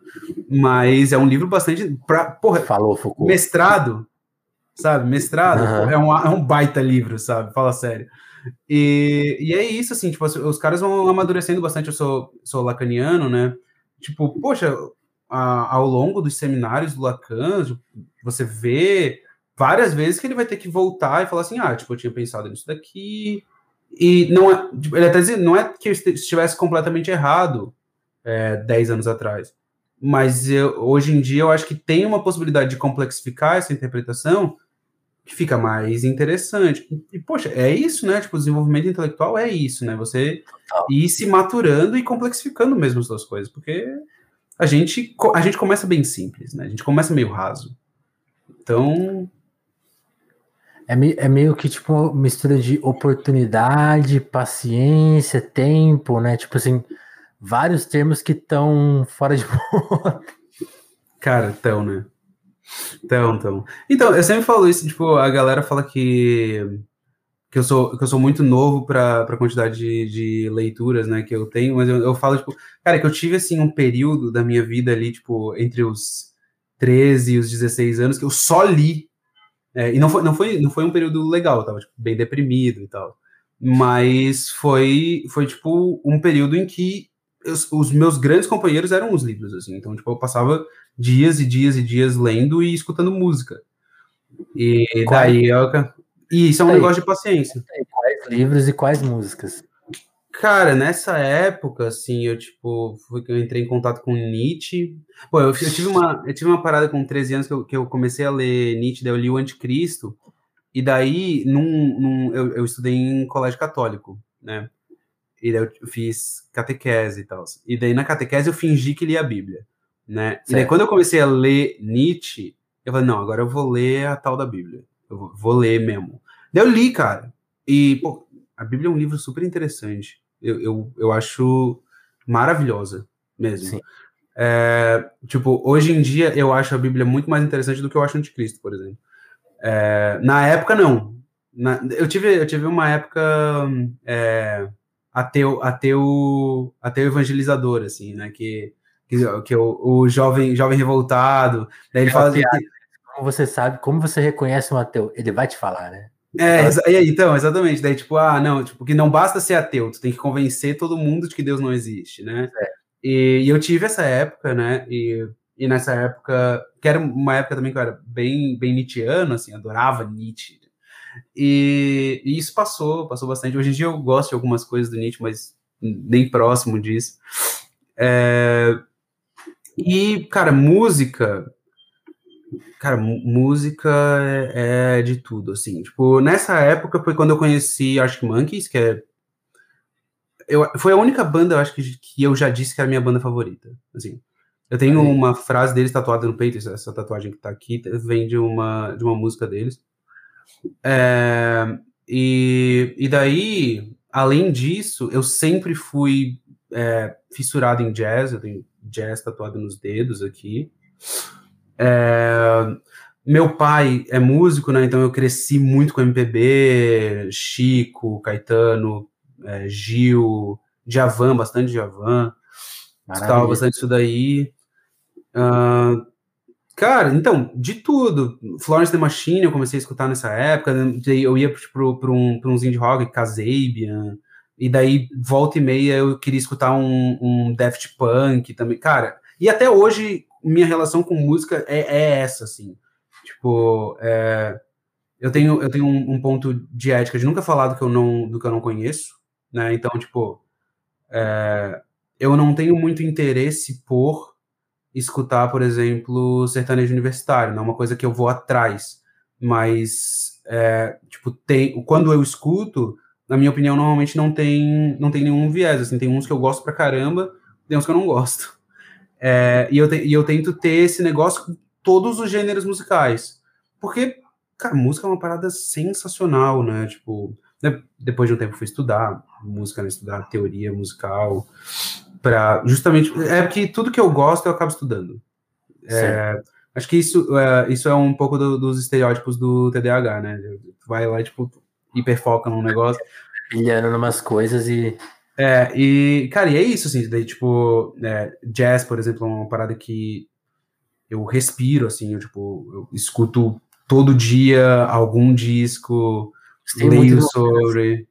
Mas é um livro bastante. Pra, porra, Falou, Foucault. Mestrado sabe? Mestrado uhum. é, um, é um baita livro, sabe? Fala sério. E, e é isso, assim, tipo, os caras vão amadurecendo bastante. Eu sou, sou lacaniano, né? Tipo, poxa, a, ao longo dos seminários do Lacan, você vê várias vezes que ele vai ter que voltar e falar assim: ah, tipo, eu tinha pensado nisso daqui. E não é, tipo, ele até não é que eu estivesse completamente errado é, 10 anos atrás, mas eu, hoje em dia eu acho que tem uma possibilidade de complexificar essa interpretação que fica mais interessante. E, poxa, é isso, né? Tipo, o desenvolvimento intelectual é isso, né? Você ir se maturando e complexificando mesmo as suas coisas, porque a gente, a gente começa bem simples, né? A gente começa meio raso. Então. É meio, é meio que tipo uma mistura de oportunidade, paciência, tempo, né? Tipo assim, vários termos que estão fora de Cara, estão, né? Então, então. Então, eu sempre falo isso, tipo, a galera fala que que eu sou, que eu sou muito novo para a quantidade de, de, leituras, né, que eu tenho, mas eu, eu, falo, tipo, cara, que eu tive, assim, um período da minha vida ali, tipo, entre os 13 e os 16 anos, que eu só li, é, e não foi, não, foi, não foi um período legal, eu tava, tipo, bem deprimido e tal, mas foi, foi, tipo, um período em que os, os meus grandes companheiros eram os livros, assim, então, tipo, eu passava dias e dias e dias lendo e escutando música. E Qual? daí eu... E isso é um aí, negócio de paciência. Quais livros e quais músicas? Cara, nessa época, assim, eu, tipo, foi que eu entrei em contato com Nietzsche. Pô, eu, eu, tive, uma, eu tive uma parada com 13 anos que eu, que eu comecei a ler Nietzsche, daí eu li o Anticristo, e daí num, num eu, eu, estudei em colégio católico, né? E daí eu fiz catequese e tal. E daí na catequese eu fingi que lia a Bíblia né? Certo. E daí quando eu comecei a ler Nietzsche, eu falei, não, agora eu vou ler a tal da Bíblia. Eu vou, vou ler mesmo. Daí eu li, cara. E, pô, a Bíblia é um livro super interessante. Eu, eu, eu acho maravilhosa mesmo. É, tipo, hoje em dia eu acho a Bíblia muito mais interessante do que eu acho o Anticristo, por exemplo. É, na época, não. Na, eu, tive, eu tive uma época é, ateu, ateu, ateu evangelizador, assim, né? Que que, que o, o jovem, jovem revoltado. Daí ele é fala. Piada, como você sabe, como você reconhece um ateu? Ele vai te falar, né? É, então, exatamente. Daí, tipo, ah, não, tipo, que não basta ser ateu, tu tem que convencer todo mundo de que Deus não existe, né? É. E, e, eu tive essa época, né? E, e nessa época, que era uma época também que eu era bem, bem Nietzscheano, assim, adorava Nietzsche. E, e, isso passou, passou bastante. Hoje em dia eu gosto de algumas coisas do Nietzsche, mas nem próximo disso. É, e, cara, música. Cara, música é, é, de tudo, assim. Tipo, nessa época foi quando eu conheci Arctic Monkeys, que é. Eu, foi a única banda, eu acho, que, que eu já disse que era a minha banda favorita. Assim. Eu tenho uma frase deles tatuada no peito, essa tatuagem que tá aqui, vem de uma, de uma música deles. É, e, e daí, além disso, eu sempre fui é, fissurado em jazz, eu tenho jazz tatuado nos dedos aqui. É, meu pai é músico, né? Então eu cresci muito com MPB, Chico, Caetano, é, Gil, Javan, bastante Javan. Escutava bastante isso daí. Uh, cara, então, de tudo. Florence The Machine eu comecei a escutar nessa época. Eu ia para um, uns indie rock, Kasabian, e daí, volta e meia, eu queria escutar um, um Daft Punk também. Cara, e até hoje, minha relação com música é, é essa, assim. Tipo, é, eu tenho, eu tenho um, um, ponto de ética de nunca falar do que eu não, do que eu não conheço, né? Então, tipo, É, eu não tenho muito interesse por escutar, por exemplo, sertanejo universitário, não é uma coisa que eu vou atrás, mas é, tipo tem, quando eu escuto, na minha opinião, normalmente não tem não tem nenhum viés, assim, tem uns que eu gosto pra caramba, tem uns que eu não gosto. É, e, eu te, e eu tento ter esse negócio com todos os gêneros musicais, porque cara, música é uma parada sensacional, né? Tipo, né, depois de um tempo fui estudar música, né, estudar teoria musical, para justamente é porque tudo que eu gosto eu acabo estudando. É, acho que isso é, isso é um pouco do, dos estereótipos do TDAH, né? Vai lá tipo hiperfoca num negócio, pilhando numas coisas e é, e, cara, e é isso, assim, daí, tipo, é, jazz, por exemplo, é uma parada que eu respiro, assim, eu, tipo, eu escuto todo dia algum disco, leio sobre.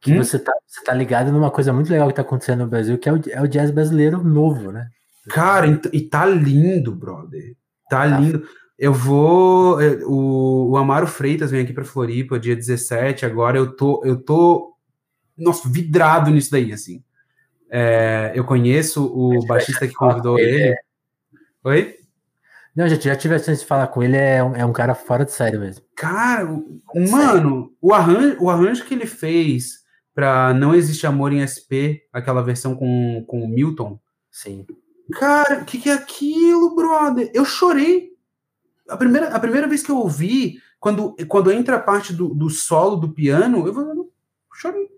Que hum? você, tá, você tá ligado numa coisa muito legal que tá acontecendo no Brasil, que é o, é o jazz brasileiro novo, né? Cara, e tá lindo, brother. Tá, tá. lindo. Eu vou. É, o, o Amaro Freitas vem aqui pra Floripa dia 17. Agora eu tô, eu tô. Nossa, vidrado nisso daí, assim. É, eu conheço o baixista que convidou ele. É... Oi? Não, gente, já tive a chance de falar com ele, é um, é um cara fora de sério mesmo. Cara, mano, o arranjo, o arranjo que ele fez pra Não Existe Amor em SP, aquela versão com, com o Milton. Sim. Cara, o que, que é aquilo, brother? Eu chorei. A primeira, a primeira vez que eu ouvi, quando, quando entra a parte do, do solo do piano, eu, eu chorei.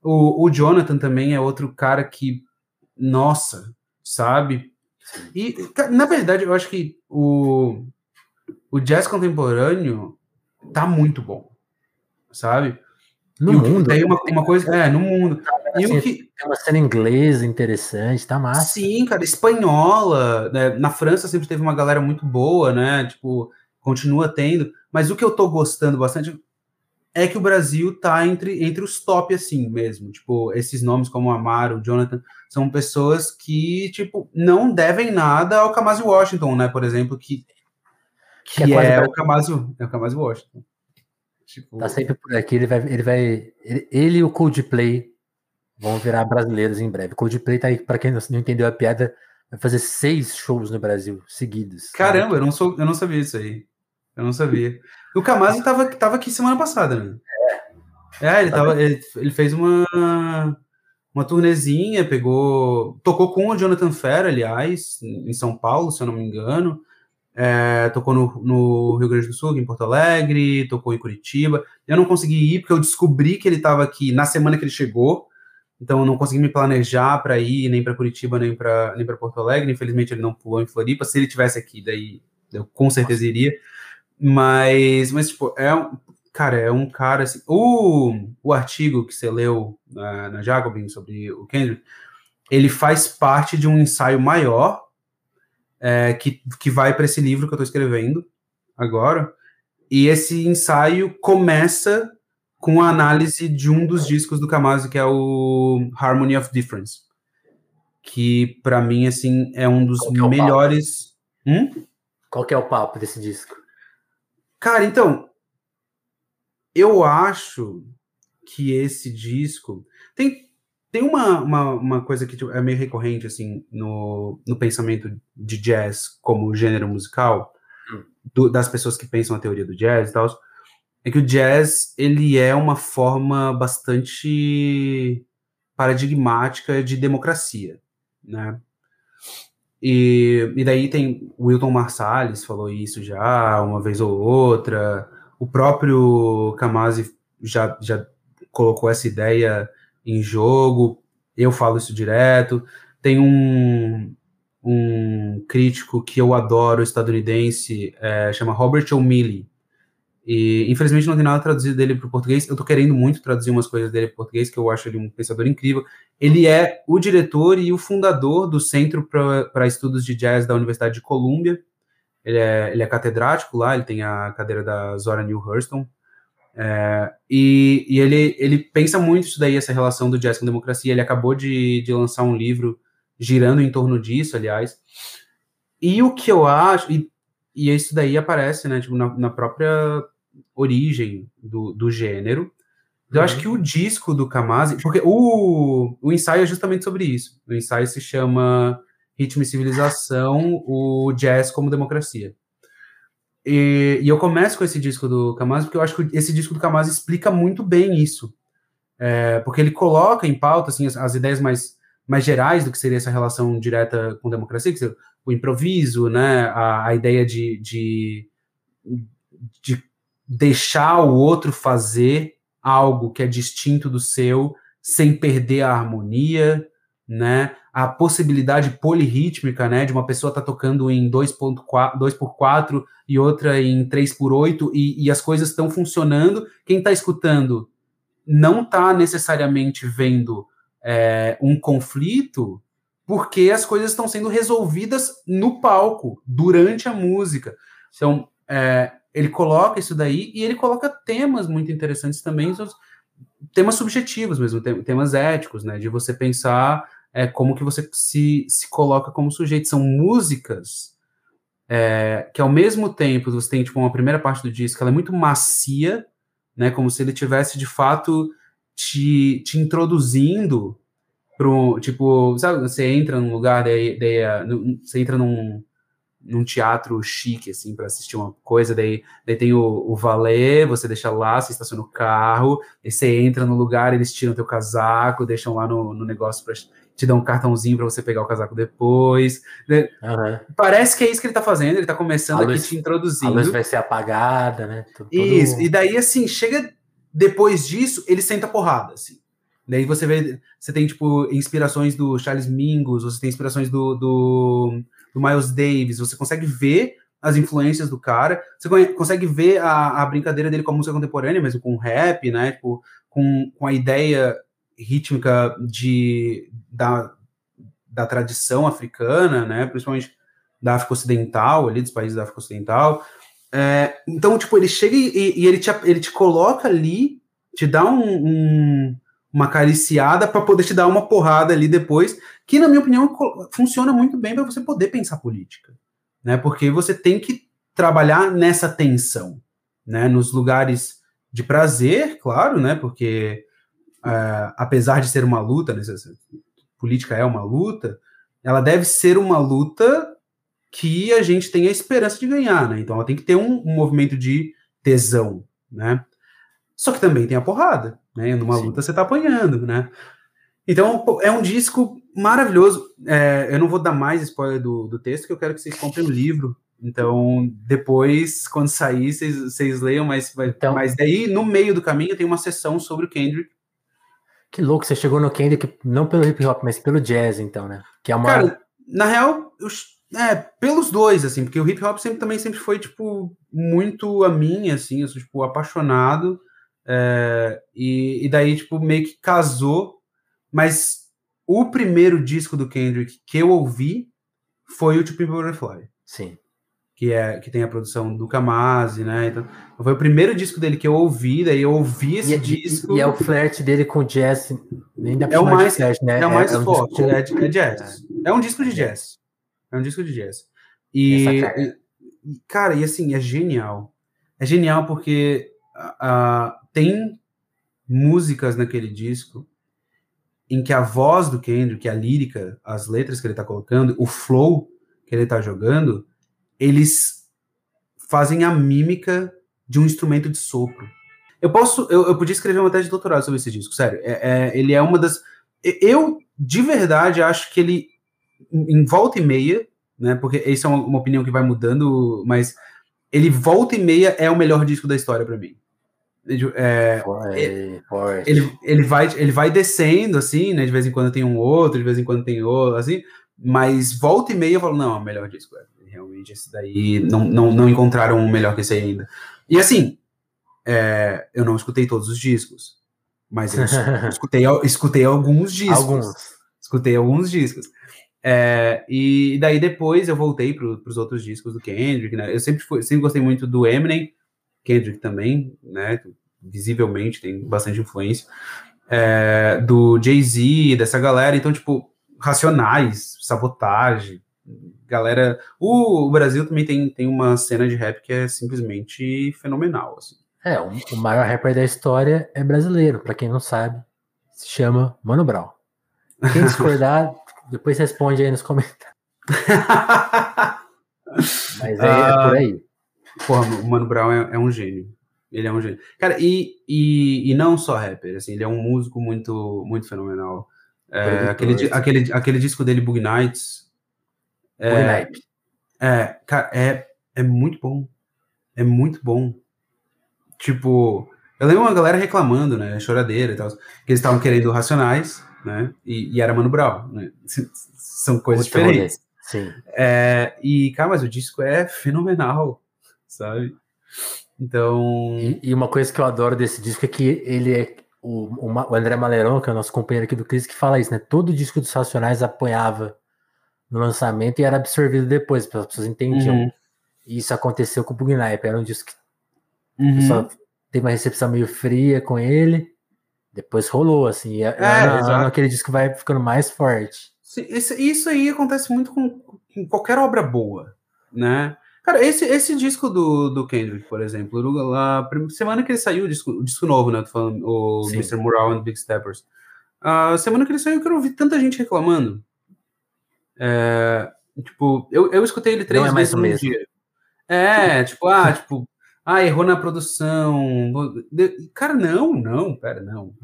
O, o Jonathan também é outro cara que, nossa, sabe? E, na verdade, eu acho que o, o jazz contemporâneo tá muito bom, sabe? No mundo. Tem uma, uma coisa. É, no mundo. E assim, o que... Tem uma cena inglesa interessante, tá massa. Sim, cara, espanhola. Né? Na França sempre teve uma galera muito boa, né? Tipo, continua tendo. Mas o que eu tô gostando bastante é que o Brasil tá entre, entre os top, assim mesmo. Tipo, esses nomes como Amaro, Jonathan, são pessoas que, tipo, não devem nada ao Kamasi Washington, né? Por exemplo, que, que, que é, é o Kamasi, é o Kamasi Washington. Tipo... Tá sempre por aqui, ele vai. Ele, vai ele, ele e o Coldplay vão virar brasileiros em breve. Coldplay tá aí, pra quem não entendeu a piada, vai fazer seis shows no Brasil seguidos. Caramba, eu não, sou, eu não sabia isso aí. Eu não sabia. O Kamasi tava, tava aqui semana passada, né? É. É, ele, tava, ele, ele fez uma, uma turnezinha, pegou. Tocou com o Jonathan Ferrer, aliás, em São Paulo, se eu não me engano. É, tocou no, no, Rio Grande do Sul, em Porto Alegre, tocou em Curitiba. Eu não consegui ir porque eu descobri que ele estava aqui na semana que ele chegou, então eu não consegui me planejar para ir nem para Curitiba nem para nem para Porto Alegre. Infelizmente ele não pulou em Floripa. Se ele tivesse aqui, daí eu com certeza iria. Mas, mas tipo, é um, cara, é um cara assim. O, o artigo que você leu na, na Jacobin sobre o Kendrick, ele faz parte de um ensaio maior é, que, que vai para esse livro que eu estou escrevendo agora. E esse ensaio começa com a análise de um dos discos do Kamasi, que é o Harmony of Difference. Que, para mim, assim, é um dos é melhores. Hum? Qual que é o papo desse disco? Cara, então, eu acho que esse disco tem, tem uma, uma, uma coisa que tipo, é meio recorrente assim no, no pensamento de jazz como gênero musical hum. do, das pessoas que pensam a teoria do jazz e tal é que o jazz ele é uma forma bastante paradigmática de democracia, né? E, e daí tem o Wilton Marsalis falou isso já uma vez ou outra. O próprio Kamasi já, já colocou essa ideia em jogo. Eu falo isso direto. Tem um, um crítico que eu adoro, estadunidense, é, chama Robert O'Malley. E infelizmente não tem nada traduzido dele para o português. Eu estou querendo muito traduzir umas coisas dele para português, que eu acho ele um pensador incrível. Ele é o diretor e o fundador do Centro para Estudos de Jazz da Universidade de Colômbia. Ele é, ele é catedrático lá, ele tem a cadeira da Zora Neale Hurston. É, e, e ele, ele pensa muito isso daí, essa relação do jazz com democracia. Ele acabou de, de lançar um livro girando em torno disso, aliás. E o que eu acho, e, e isso daí aparece, né, tipo, na, na própria origem do, do gênero, Eu acho que o disco do Kamasi, porque o, o ensaio é justamente sobre isso. O ensaio se chama Ritmo e Civilização, o Jazz como Democracia. E, e eu começo com esse disco do Kamasi porque eu acho que esse disco do Kamasi explica muito bem isso. É, porque ele coloca em pauta assim, as, as, ideias mais, mais gerais do que seria essa relação direta com democracia, que o improviso, né, a, a ideia de, de, de deixar o outro fazer algo que é distinto do seu, sem perder a harmonia, né? A possibilidade polirrítmica, né, de uma pessoa estar tá tocando em 2x4 e outra em 3x8 e, e as coisas estão funcionando. Quem está escutando não está necessariamente vendo é, um conflito, porque as coisas estão sendo resolvidas no palco, durante a música. Então, é, ele coloca isso daí e ele coloca temas muito interessantes também, temas subjetivos mesmo, temas éticos, né? De você pensar é, como que você se, se coloca como sujeito. São músicas é, que ao mesmo tempo você tem tipo uma primeira parte do disco, ela é muito macia, né? Como se ele tivesse de fato te, te introduzindo pro tipo, sabe, você entra num lugar, daí, daí você entra num num teatro chique, assim, para assistir uma coisa, daí, daí tem o, o valet, você deixa lá, você estaciona o carro, aí você entra no lugar, eles tiram teu casaco, deixam lá no, no negócio para te dar um cartãozinho para você pegar o casaco depois. Uhum. Parece que é isso que ele tá fazendo, ele tá começando a aqui luz, te introduzindo. A luz vai ser apagada, né? Isso, e daí, assim, chega depois disso, ele senta porrada, assim. Daí você vê, você tem, tipo, inspirações do Charles Mingus, você tem inspirações do, do do Miles Davis, você consegue ver as influências do cara, você consegue ver a, a brincadeira dele com a música contemporânea, mesmo com o rap, né? Tipo, com, com a ideia rítmica de, da, da tradição africana, né? Principalmente da África Ocidental, ali dos países da África Ocidental. É, então, tipo, ele chega e, e, ele, te, ele te coloca ali, te dá um, um uma acariciada para poder te dar uma porrada ali depois, que na minha opinião funciona muito bem para você poder pensar política, né? Porque você tem que trabalhar nessa tensão, né? Nos lugares de prazer, claro, né? Porque uh, apesar de ser uma luta, né? política é uma luta, ela deve ser uma luta que a gente tem a esperança de ganhar, né? Então ela tem que ter um, um movimento de tesão, né? Só que também tem a porrada, né? Numa Sim. luta você tá apanhando, né? Então é um disco maravilhoso. É, eu não vou dar mais spoiler do, do texto, que eu quero que vocês comprem o livro. Então, depois, quando sair, vocês, vocês leiam, mas, então, mas daí, no meio do caminho, tem uma sessão sobre o Kendrick. Que louco, você chegou no Kendrick não pelo hip hop, mas pelo jazz, então, né? Que é uma... Cara, na real, eu, é, pelos dois, assim, porque o hip hop sempre, também sempre foi, tipo, muito a mim, assim, eu sou, tipo, apaixonado. É, e, e daí, tipo, meio que casou. Mas o primeiro disco do Kendrick que eu ouvi foi o To Pimp Butterfly. Sim. Que, é, que tem a produção do Kamasi, né? Então, foi o primeiro disco dele que eu ouvi, daí eu ouvi esse e, disco. E, e, é o flerte dele com jazz. Ainda é o mais, flerte, né? É o mais é, forte, é, um disco, é, é jazz. É. é. um disco de jazz. É um disco de jazz. E, cara. e cara, e assim, é genial. É genial porque uh, tem músicas naquele disco em que a voz do Kendrick, a lírica, as letras que ele está colocando, o flow que ele está jogando, eles fazem a mímica de um instrumento de sopro. Eu posso, eu, eu podia escrever uma tese de doutorado sobre esse disco, sério. É, é, ele é uma das. Eu, de verdade, acho que ele, em volta e meia, né? Porque isso é uma, uma opinião que vai mudando, mas ele volta e meia é o melhor disco da história para mim. É, ele, ele, ele, vai, ele vai descendo, assim, né? De vez em quando tem um outro, de vez em quando tem outro, assim. Mas volta e meia eu falo, não, é o melhor disco. É, realmente, esse daí não, não, não encontraram um melhor que esse ainda. E assim, é, eu não escutei todos os discos, mas eu escutei, escutei alguns discos. Alguns. Escutei alguns discos. É, e daí depois eu voltei para os outros discos do Kendrick, né? Eu sempre, fui, sempre gostei muito do Eminem, Kendrick também, né? Visivelmente tem bastante influência. É, do Jay-Z, dessa galera. Então, tipo, Racionais, Sabotagem, galera. O, o, Brasil também tem, tem uma cena de rap que é simplesmente fenomenal, assim. É, o, o maior rapper da história é brasileiro, para quem não sabe, se chama Mano Brown. Quem discordar, depois responde aí nos comentários. Mas é, é por aí. Porra, o Mano Brown é, é, um gênio. Ele é um gênio. Cara, e, e, e não só rapper, assim, ele é um músico muito, muito fenomenal. É, aquele, aquele, aquele disco dele, Bug Nights. É. É, cara, é, é muito bom. É muito bom. Tipo, eu lembro uma galera reclamando, né? Choradeira e tal, que eles estavam querendo Racionais, né? E, e era Mano Brown, né? São coisas Muito diferentes. Sim. É, e, cara, mas o disco é fenomenal, sabe? Então. E, e, uma coisa que eu adoro desse disco é que ele é. O, o André Malerão, que é o nosso companheiro aqui do Cris, que fala isso, né? Todo disco dos Racionais apoiava no lançamento e era absorvido depois, as pessoas entendiam. Uhum. Isso aconteceu com o Bugnipe, era um disco que uhum. só teve uma recepção meio fria com ele, depois rolou, assim. É, é ano, aquele disco vai ficando mais forte. Isso, isso aí acontece muito com, com, qualquer obra boa, né? Cara, esse, esse disco do, do Kendrick, por exemplo, a semana que ele saiu, o disco, o disco novo, né? Tô falando, o Sim. Mr. Mural and Big Steppers. A semana que ele saiu, eu quero ouvir tanta gente reclamando. É, tipo, eu, eu escutei ele três Não é vezes no dia. É, tipo, ah, tipo, ah, errou na produção. Cara, não, não, pera, não.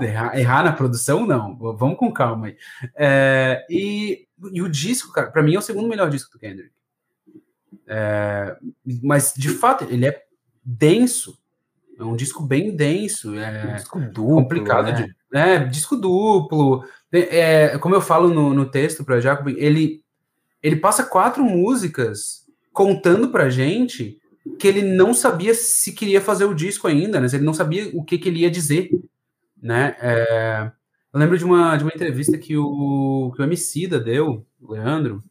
Errar, errar, na produção, não. Vamos com calma aí. É, e, e, o disco, cara, pra mim é o segundo melhor disco do Kendrick. É, mas, de fato, ele é denso. É um disco bem denso. É um disco duplo. Complicado. Né? De, é, disco duplo. É, como eu falo no, no texto para Jacob, ele, ele passa quatro músicas contando pra gente que ele não sabia se queria fazer o disco ainda, né? Ele não sabia o que, que ele ia dizer, né? É, eu lembro de uma, de uma entrevista que o, que o Emicida deu, o Leandro,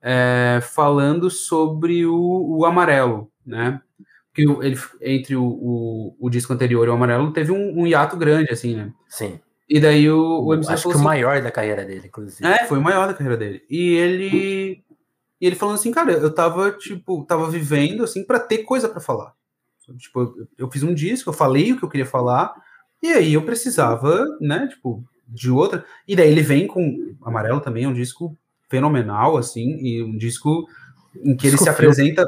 é, falando sobre o, o amarelo, né? Que ele, entre o, o, o, disco anterior e o amarelo teve um, um hiato grande, assim, né? Sim. E daí o, o Acho que assim, o maior da carreira dele, inclusive. É, foi o maior da carreira dele. E ele e ele falando assim, cara, eu tava, tipo, tava vivendo, assim, para ter coisa para falar. Tipo, eu, eu fiz um disco, eu falei o que eu queria falar, e aí eu precisava, né, tipo, de outra. E daí ele vem com Amarelo também, é um disco fenomenal, assim, e um disco em que ele se apresenta.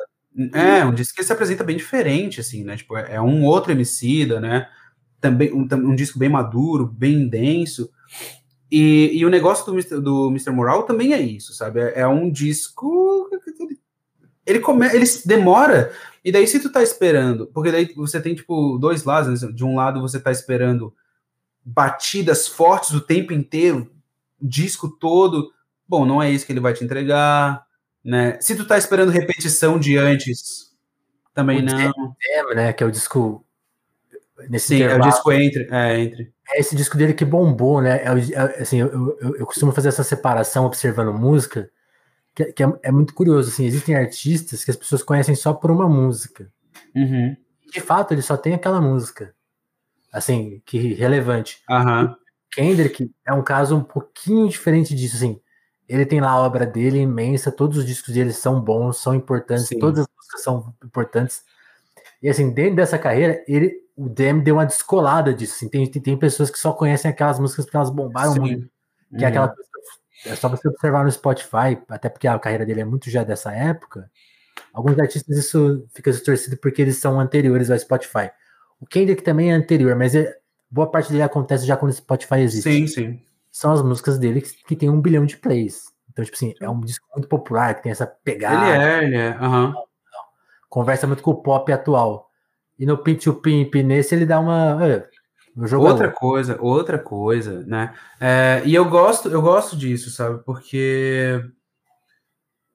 É, um disco que ele se apresenta bem diferente, assim, né? Tipo, é, é um outro Emicida, né? Também um, um disco bem maduro, bem denso. E, e o negócio do Mr., do Mr. Moral também é isso, sabe? É, é um disco. Ele, come, ele demora. E daí, se tu tá esperando, porque daí você tem, tipo, dois lados. Né? De um lado, você tá esperando batidas fortes o tempo inteiro, disco todo. Bom, não é isso que ele vai te entregar, né? Se tu tá esperando repetição de antes, também o não. Tema, né? Que é o disco. Nesse Sim, intervalo. é o disco entre. É, entre. É esse disco dele que bombou, né? É, é, assim, eu, eu, eu, costumo fazer essa separação observando música, que, que é, é, muito curioso. Assim, existem artistas que as pessoas conhecem só por uma música. Uhum. De fato, ele só tem aquela música. Assim, que relevante. Uhum. Kendrick é um caso um pouquinho diferente disso. Assim, ele tem lá a obra dele imensa, todos os discos dele são bons, são importantes, Sim. todas as músicas são importantes. E assim, dentro dessa carreira, ele o Dem deu uma descolada disso. Assim. Tem, tem, tem, pessoas que só conhecem aquelas músicas porque elas bombaram Sim. muito. Que uhum. é aquela É só você observar no Spotify, até porque a carreira dele é muito já dessa época. Alguns artistas isso fica distorcido porque eles são anteriores ao Spotify. O Kendrick também é anterior, mas é, boa parte dele acontece já quando o Spotify existe. Sim, sim. São as músicas dele que, que tem um bilhão de plays. Então, tipo assim, é um disco muito popular, que tem essa pegada. Ele é, ele é. Uhum. Conversa muito com o pop atual. E no Pin to Pimp, nesse ele dá uma. É, outra é coisa, outra coisa, né? É, e eu gosto, eu gosto disso, sabe? Porque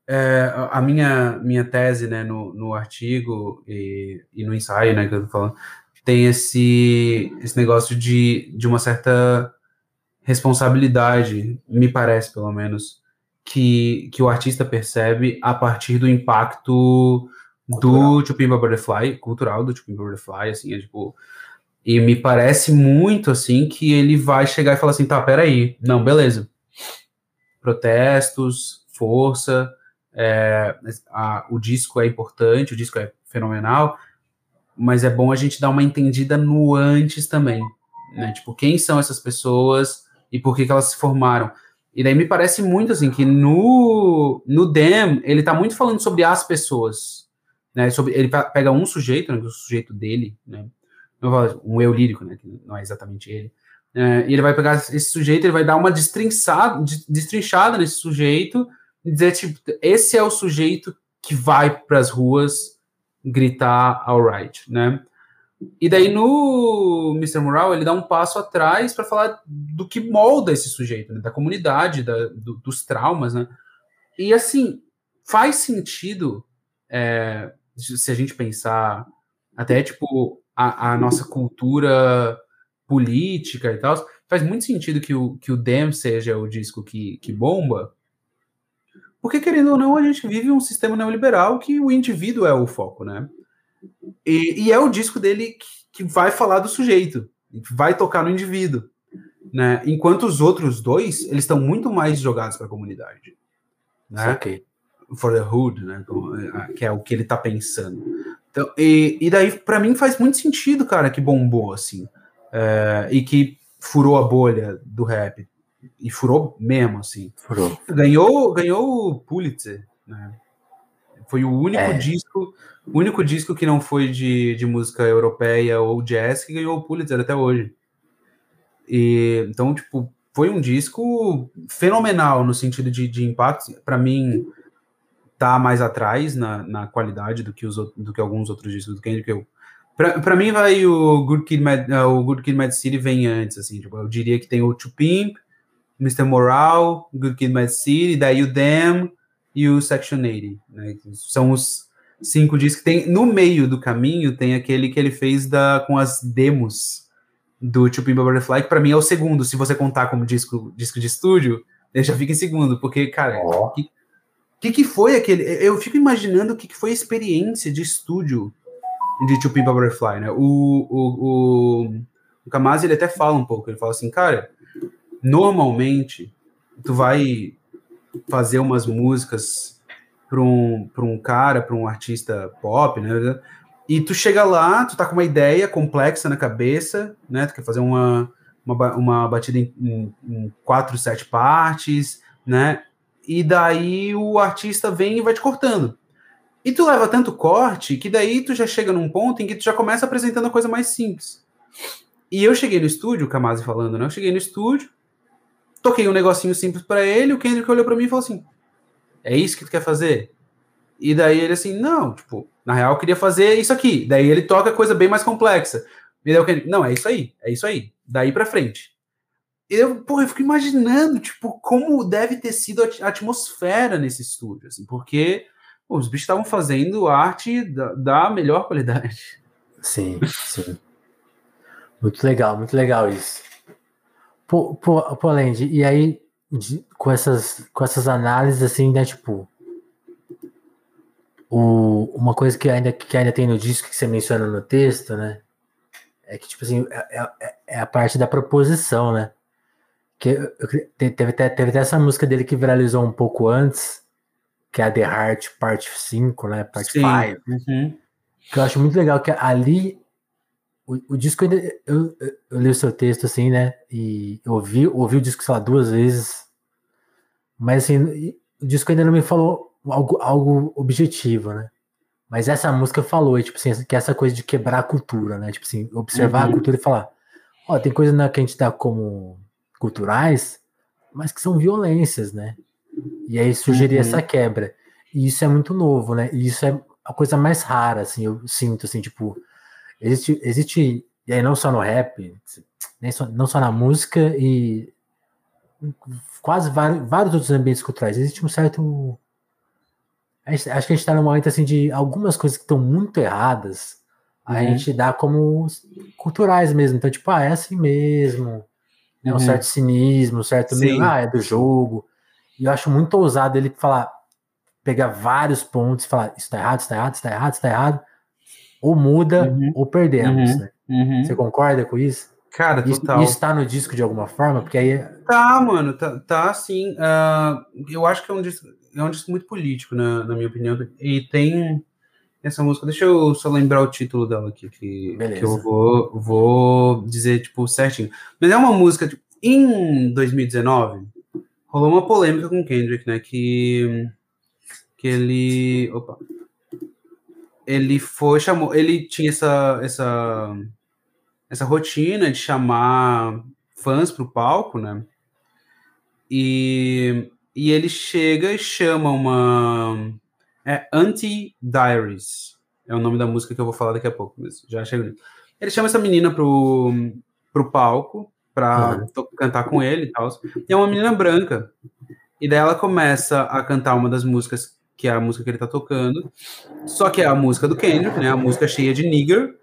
é, a minha, minha tese, né, no, no artigo e, e no ensaio, né, que eu tô falando, tem esse, esse negócio de, de uma certa responsabilidade, me parece, pelo menos, que, que o artista percebe a partir do impacto do Chupimba Butterfly, cultural do Chupimba Butterfly, assim, é tipo. E me parece muito assim que ele vai chegar e falar assim: tá, peraí, não, beleza. Protestos, força, é, a, o disco é importante, o disco é fenomenal, mas é bom a gente dar uma entendida no antes também, né? Tipo, quem são essas pessoas e por que, que elas se formaram. E daí me parece muito assim que no, no Dem ele tá muito falando sobre as pessoas, né? Sobre, ele pega um sujeito, né, o sujeito dele, né? Um eu lírico, né? Que não é exatamente ele. É, e ele vai pegar esse sujeito, ele vai dar uma destrinchada nesse sujeito e dizer, tipo, esse é o sujeito que vai para as ruas gritar alright, né? E daí no Mr. Moral ele dá um passo atrás para falar do que molda esse sujeito, né? da comunidade, da, do, dos traumas, né? E assim, faz sentido é, se a gente pensar até tipo a, a, nossa cultura política e tal, faz muito sentido que o, que o Dem seja o disco que, que bomba, porque querendo ou não, a gente vive um sistema neoliberal que o indivíduo é o foco, né? E, e é o disco dele que, que, vai falar do sujeito, vai tocar no indivíduo, né? Enquanto os outros dois, eles estão muito mais jogados para a comunidade, né? Okay. For the hood, né? É, que é o que ele tá pensando. Então, e, e daí, para mim, faz muito sentido, cara, que bombou, assim. É, e que furou a bolha do rap. E furou mesmo, assim. Furou. Ganhou, ganhou o Pulitzer, né? Foi o único é. disco, o único disco que não foi de, de música europeia ou jazz que ganhou o Pulitzer até hoje. E então, tipo, foi um disco fenomenal no sentido de, de impacto. Para mim, tá mais atrás na, na qualidade do que, os, do que alguns outros discos do Kendrick. Eu, pra, pra mim, vai o Good Kid Mad, uh, o Good Kid Mad City vem antes, assim. Tipo, eu diria que tem o Pimp, Mr. Moral, Good Kid Mad City, daí o Damn, e o Section 80. Né? São os cinco discos que tem. No meio do caminho tem aquele que ele fez da, com as demos do Two Pimp Butterfly, que pra mim é o segundo. Se você contar como disco, disco de estúdio, ele já fica em segundo, porque, cara, oh. que, que, que foi aquele. Eu fico imaginando o que, que foi a experiência de estúdio de Two Pimp Butterfly, né? O, o, o, o Kamasi, ele até fala um pouco, ele fala assim, cara, normalmente tu vai fazer umas músicas para um, um cara, para um artista pop, né? E tu chega lá, tu tá com uma ideia complexa na cabeça, né? Tu quer fazer uma, uma, uma batida em, em, em quatro, sete partes, né? E daí o artista vem e vai te cortando. E tu leva tanto corte que daí tu já chega num ponto em que tu já começa apresentando a coisa mais simples. E eu cheguei no estúdio, o Kamasi falando, né? Eu cheguei no estúdio, Toquei um negocinho simples para ele, o Kendrick olhou para mim e falou assim: É isso que tu quer fazer? E daí ele assim, não, tipo, na real eu queria fazer isso aqui. Daí ele toca coisa bem mais complexa. E daí o Kendrick, não, é isso aí, é isso aí. Daí para frente. Eu, pô, eu fico imaginando, tipo, como deve ter sido a atmosfera nesse estúdio, assim, porque pô, os bichos estavam fazendo arte da, da melhor qualidade. Sim, sim. Muito legal, muito legal isso. Pô, pô, pô Land, e aí, de, com, essas, com essas análises, assim, né, tipo, o, uma coisa que ainda, que ainda tem no disco que você menciona no texto, né, é que, tipo assim, é, é, é a parte da proposição, né, que teve, até, teve até essa música dele que viralizou um pouco antes, que é a The Heart Parte 5, né, Parte 5, uhum. que eu acho muito legal, que ali o, o disco ainda. Eu, eu, eu, li o seu texto assim, né? E eu ouvi, ouvi o disco, sei lá, duas vezes. Mas assim, o disco ainda não me falou algo, algo objetivo, né? Mas essa música falou, tipo assim, que é essa coisa de quebrar a cultura, né? Tipo assim, observar uhum. a cultura e falar: ó, tem coisa que a gente dá como culturais, mas que são violências, né? E aí sugerir uhum. essa quebra. E isso é muito novo, né? E isso é a coisa mais rara, assim, eu sinto, assim, tipo, Existe, existe, e aí não só no rap, nem só, não só na música e quase vários, vários outros ambientes culturais. Existe um certo. Acho que a gente está num momento assim de algumas coisas que estão muito erradas, a uhum. gente dá como culturais mesmo. Então, tipo, ah, é assim mesmo. É um uhum. certo cinismo, um certo meio, ah, é do jogo. E eu acho muito ousado ele falar, pegar vários pontos e falar, isso tá errado, isso tá errado, isso tá errado, isso tá errado ou muda uhum. ou perdemos, uhum. né? Uhum. Você concorda com isso? Cara, total. Isso, tá no disco de alguma forma? Porque aí. É tá, mano, tá, tá sim. Uh, eu acho que é um disco, é um disco muito político, na, na minha opinião. E tem. Essa música. Deixa eu só lembrar o título dela aqui, que, que eu vou, vou dizer, tipo, certinho. Mas é uma música, tipo, em 2019, rolou uma polêmica com o Kendrick, né? Que, que ele. Opa. Ele foi, chamou. Ele tinha essa, essa, essa rotina de chamar fãs pro palco, né? E, e ele chega e chama uma é Anti-Diaries. É o nome da música que eu vou falar daqui a pouco, mas já chego Ele chama essa menina pro, pro palco pra uhum. cantar com ele e tal. E é uma menina branca. E daí ela começa a cantar uma das músicas que é a música que ele tá tocando. Só que é a música do Kendrick, né? A música cheia de nigger.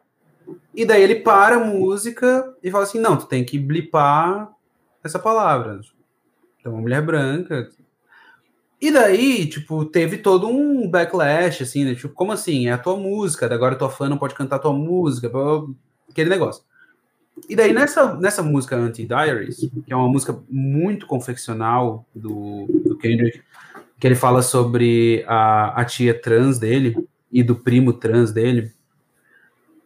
E daí ele para a música e fala assim: não, tu tem que blipar essa palavra. Então, uma mulher branca, e daí, tipo, teve todo um backlash, assim, né? Tipo, como assim? É a tua música, agora tua fã não pode cantar tua música, aquele negócio. E daí, nessa, nessa música Anti-Diaries, que é uma música muito confeccional do, do Kendrick, que ele fala sobre a, a tia trans dele e do primo trans dele,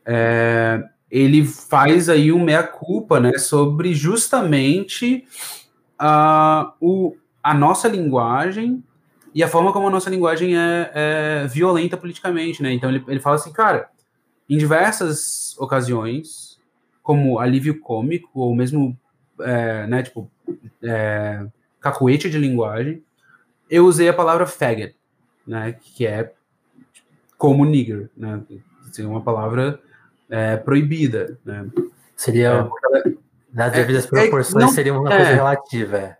é, ele faz aí um meia-culpa, né, sobre justamente uh, o, a nossa linguagem e a forma como a nossa linguagem é, é violenta politicamente, né? Então ele, ele fala assim, cara, em diversas ocasiões, como alívio cômico, ou mesmo, é, né, tipo, é, cacuete de linguagem, eu usei a palavra faggot, né, que é como nigger, né, assim, uma palavra é, proibida, né. Seria, é, nas devidas é, proporções, não, seria uma coisa relativa,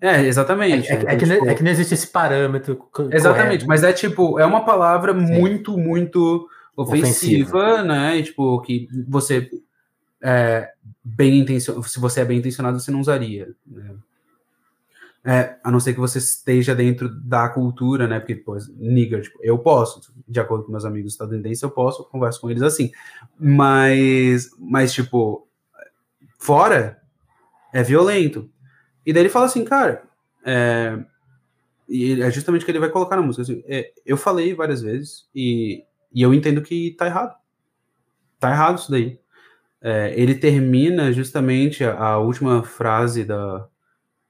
é. Exatamente. É, é, é, que, tipo, é, que, não existe esse parâmetro. Exatamente, correto. mas é tipo, é uma palavra Sim. muito, muito ofensiva, ofensiva, né? E, tipo, que você é bem intencionado, se você é bem intencionado, você não usaria. Né? É, a não ser que você esteja dentro da cultura, né? Porque, pô, nigger, tipo, eu posso, de acordo com meus amigos estadunidenses, eu posso, converso com eles assim. Mas, mas tipo, fora é violento. E daí ele fala assim, cara, é, e é justamente o que ele vai colocar na música. Assim, é, eu falei várias vezes e, e eu entendo que tá errado. Tá errado isso daí. É, ele termina justamente a, a, última frase da,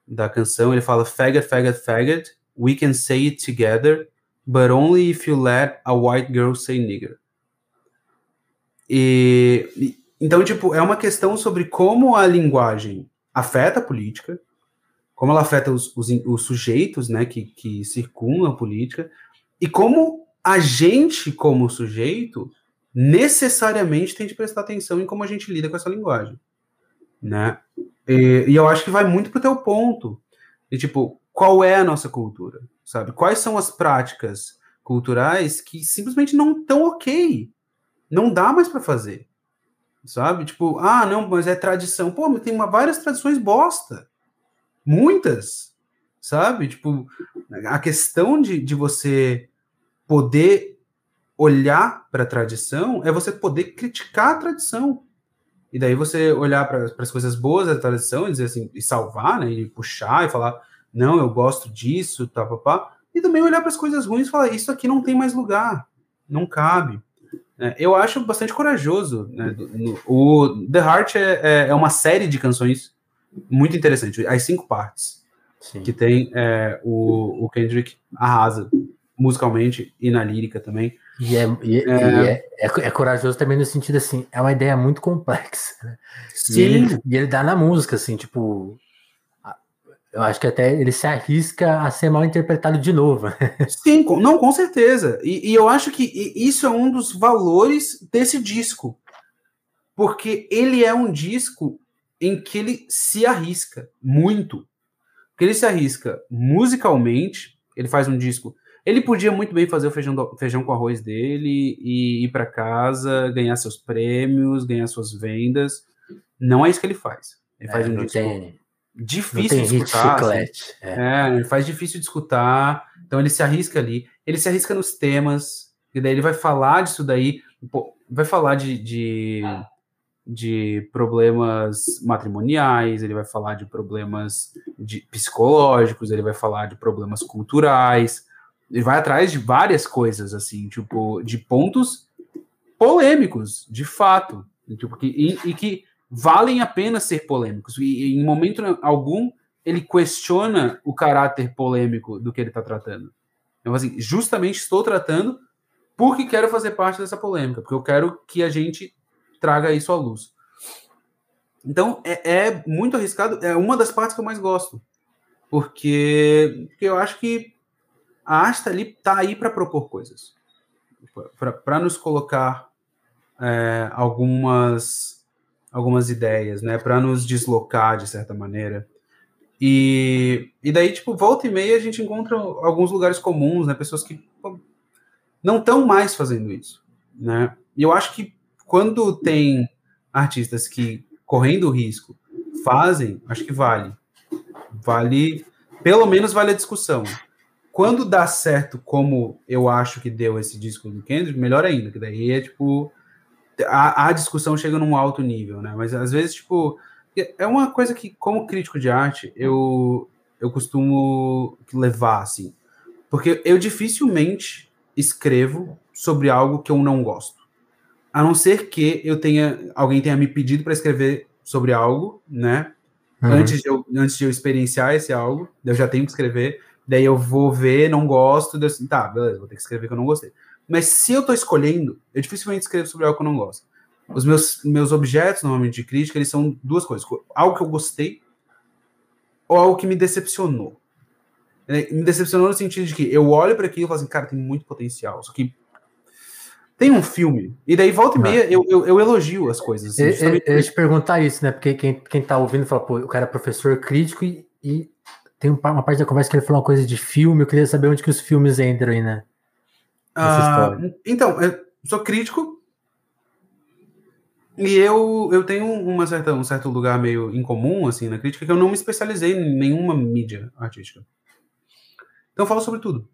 da canção. Ele fala: Faggot, faggot, faggot, we can say it together, but only if you let a white girl say nigger. E, então, tipo, é uma questão sobre como a linguagem afeta a política, como ela afeta os, os, os sujeitos né, que, que circunam a política, e como a gente, como sujeito, necessariamente tem de prestar atenção em como a gente lida com essa linguagem. Né? E, e eu acho que vai muito para o teu ponto. E, tipo, qual é a nossa cultura? Sabe? Quais são as práticas culturais que simplesmente não estão ok? Não dá mais para fazer. Sabe? Tipo, ah, não, mas é tradição. Pô, mas tem uma, várias tradições bosta. Muitas, sabe? Tipo, a questão de, de você poder olhar para a tradição é você poder criticar a tradição. E daí você olhar para as coisas boas da tradição e dizer assim, e salvar, né? E puxar e falar, não, eu gosto disso, tá, papá. E também olhar para as coisas ruins e falar, isso aqui não tem mais lugar, não cabe. É, eu acho bastante corajoso. Né? O The Heart é, é, é uma série de canções muito interessante. As cinco partes Sim. que tem é, o, o Kendrick arrasa musicalmente e na lírica também. E, é, e, é, e é, é, é, corajoso também no sentido assim, é uma ideia muito complexa. Né? Sim. E ele, e ele dá na música, assim, tipo. Eu acho que até ele se arrisca a ser mal interpretado de novo. Sim, com, não, com certeza. E, e eu acho que isso é um dos valores desse disco. Porque ele é um disco em que ele se arrisca muito. Porque ele se arrisca musicalmente, ele faz um disco. Ele podia muito bem fazer o feijão, do, feijão com arroz dele e ir para casa, ganhar seus prêmios, ganhar suas vendas. Não é isso que ele faz. Ele faz é, um disco tem, difícil de escutar. Assim. É. é, ele faz difícil de escutar. Então ele se arrisca ali. Ele se arrisca nos temas. E daí ele vai falar disso daí. Vai falar de, de de problemas matrimoniais, ele vai falar de problemas de psicológicos, ele vai falar de problemas culturais, Ele vai atrás de várias coisas, assim, tipo, de pontos polêmicos, de fato. Tipo, que, e, e que valem a pena ser polêmicos. E, em momento algum ele questiona o caráter polêmico do que ele está tratando. Então, assim, justamente estou tratando porque quero fazer parte dessa polêmica, porque eu quero que a gente traga isso à luz. Então, é, é muito arriscado, é uma das partes que eu mais gosto, porque, porque eu acho que a está ali, tá aí para propor coisas, para nos colocar é, algumas algumas ideias, né, para nos deslocar de certa maneira. E, e daí, tipo, volta e meia a gente encontra alguns lugares comuns, né, pessoas que pô, não estão mais fazendo isso, né? E eu acho que quando tem artistas que correndo o risco fazem, acho que vale. Vale, pelo menos vale a discussão. Quando dá certo, como eu acho que deu esse disco do Kendrick, melhor ainda, que daí é tipo a, a discussão chega num alto nível, né? Mas às vezes, tipo, é uma coisa que, como crítico de arte, eu, eu costumo levar, assim. Porque eu dificilmente escrevo sobre algo que eu não gosto. A não ser que eu tenha, alguém tenha me pedido para escrever sobre algo, né? Uhum. Antes, de eu, antes de eu experienciar esse algo, eu já tenho que escrever, daí eu vou ver, não gosto, daí, assim, tá, beleza, vou ter que escrever que eu não gostei. Mas se eu estou escolhendo, eu dificilmente escrevo sobre algo que eu não gosto. Os meus, meus objetos, normalmente, de crítica, eles são duas coisas. Algo que eu gostei ou algo que me decepcionou. É, me decepcionou no sentido de que eu olho para aquilo e falo assim, cara, tem muito potencial. Só que tem um filme, e daí volta e meia eu, eu, eu elogio as coisas. Assim, eu, eu, eu ia te perguntar isso, né? Porque quem, quem tá ouvindo fala, pô, o cara é professor crítico e, e tem uma parte da conversa que ele falou uma coisa de filme, eu queria saber onde que os filmes entram aí, né? Ah, então, eu sou crítico e eu, eu tenho uma certa, um certo lugar meio incomum assim na crítica que eu não me especializei em nenhuma mídia artística. Então eu falo sobre tudo.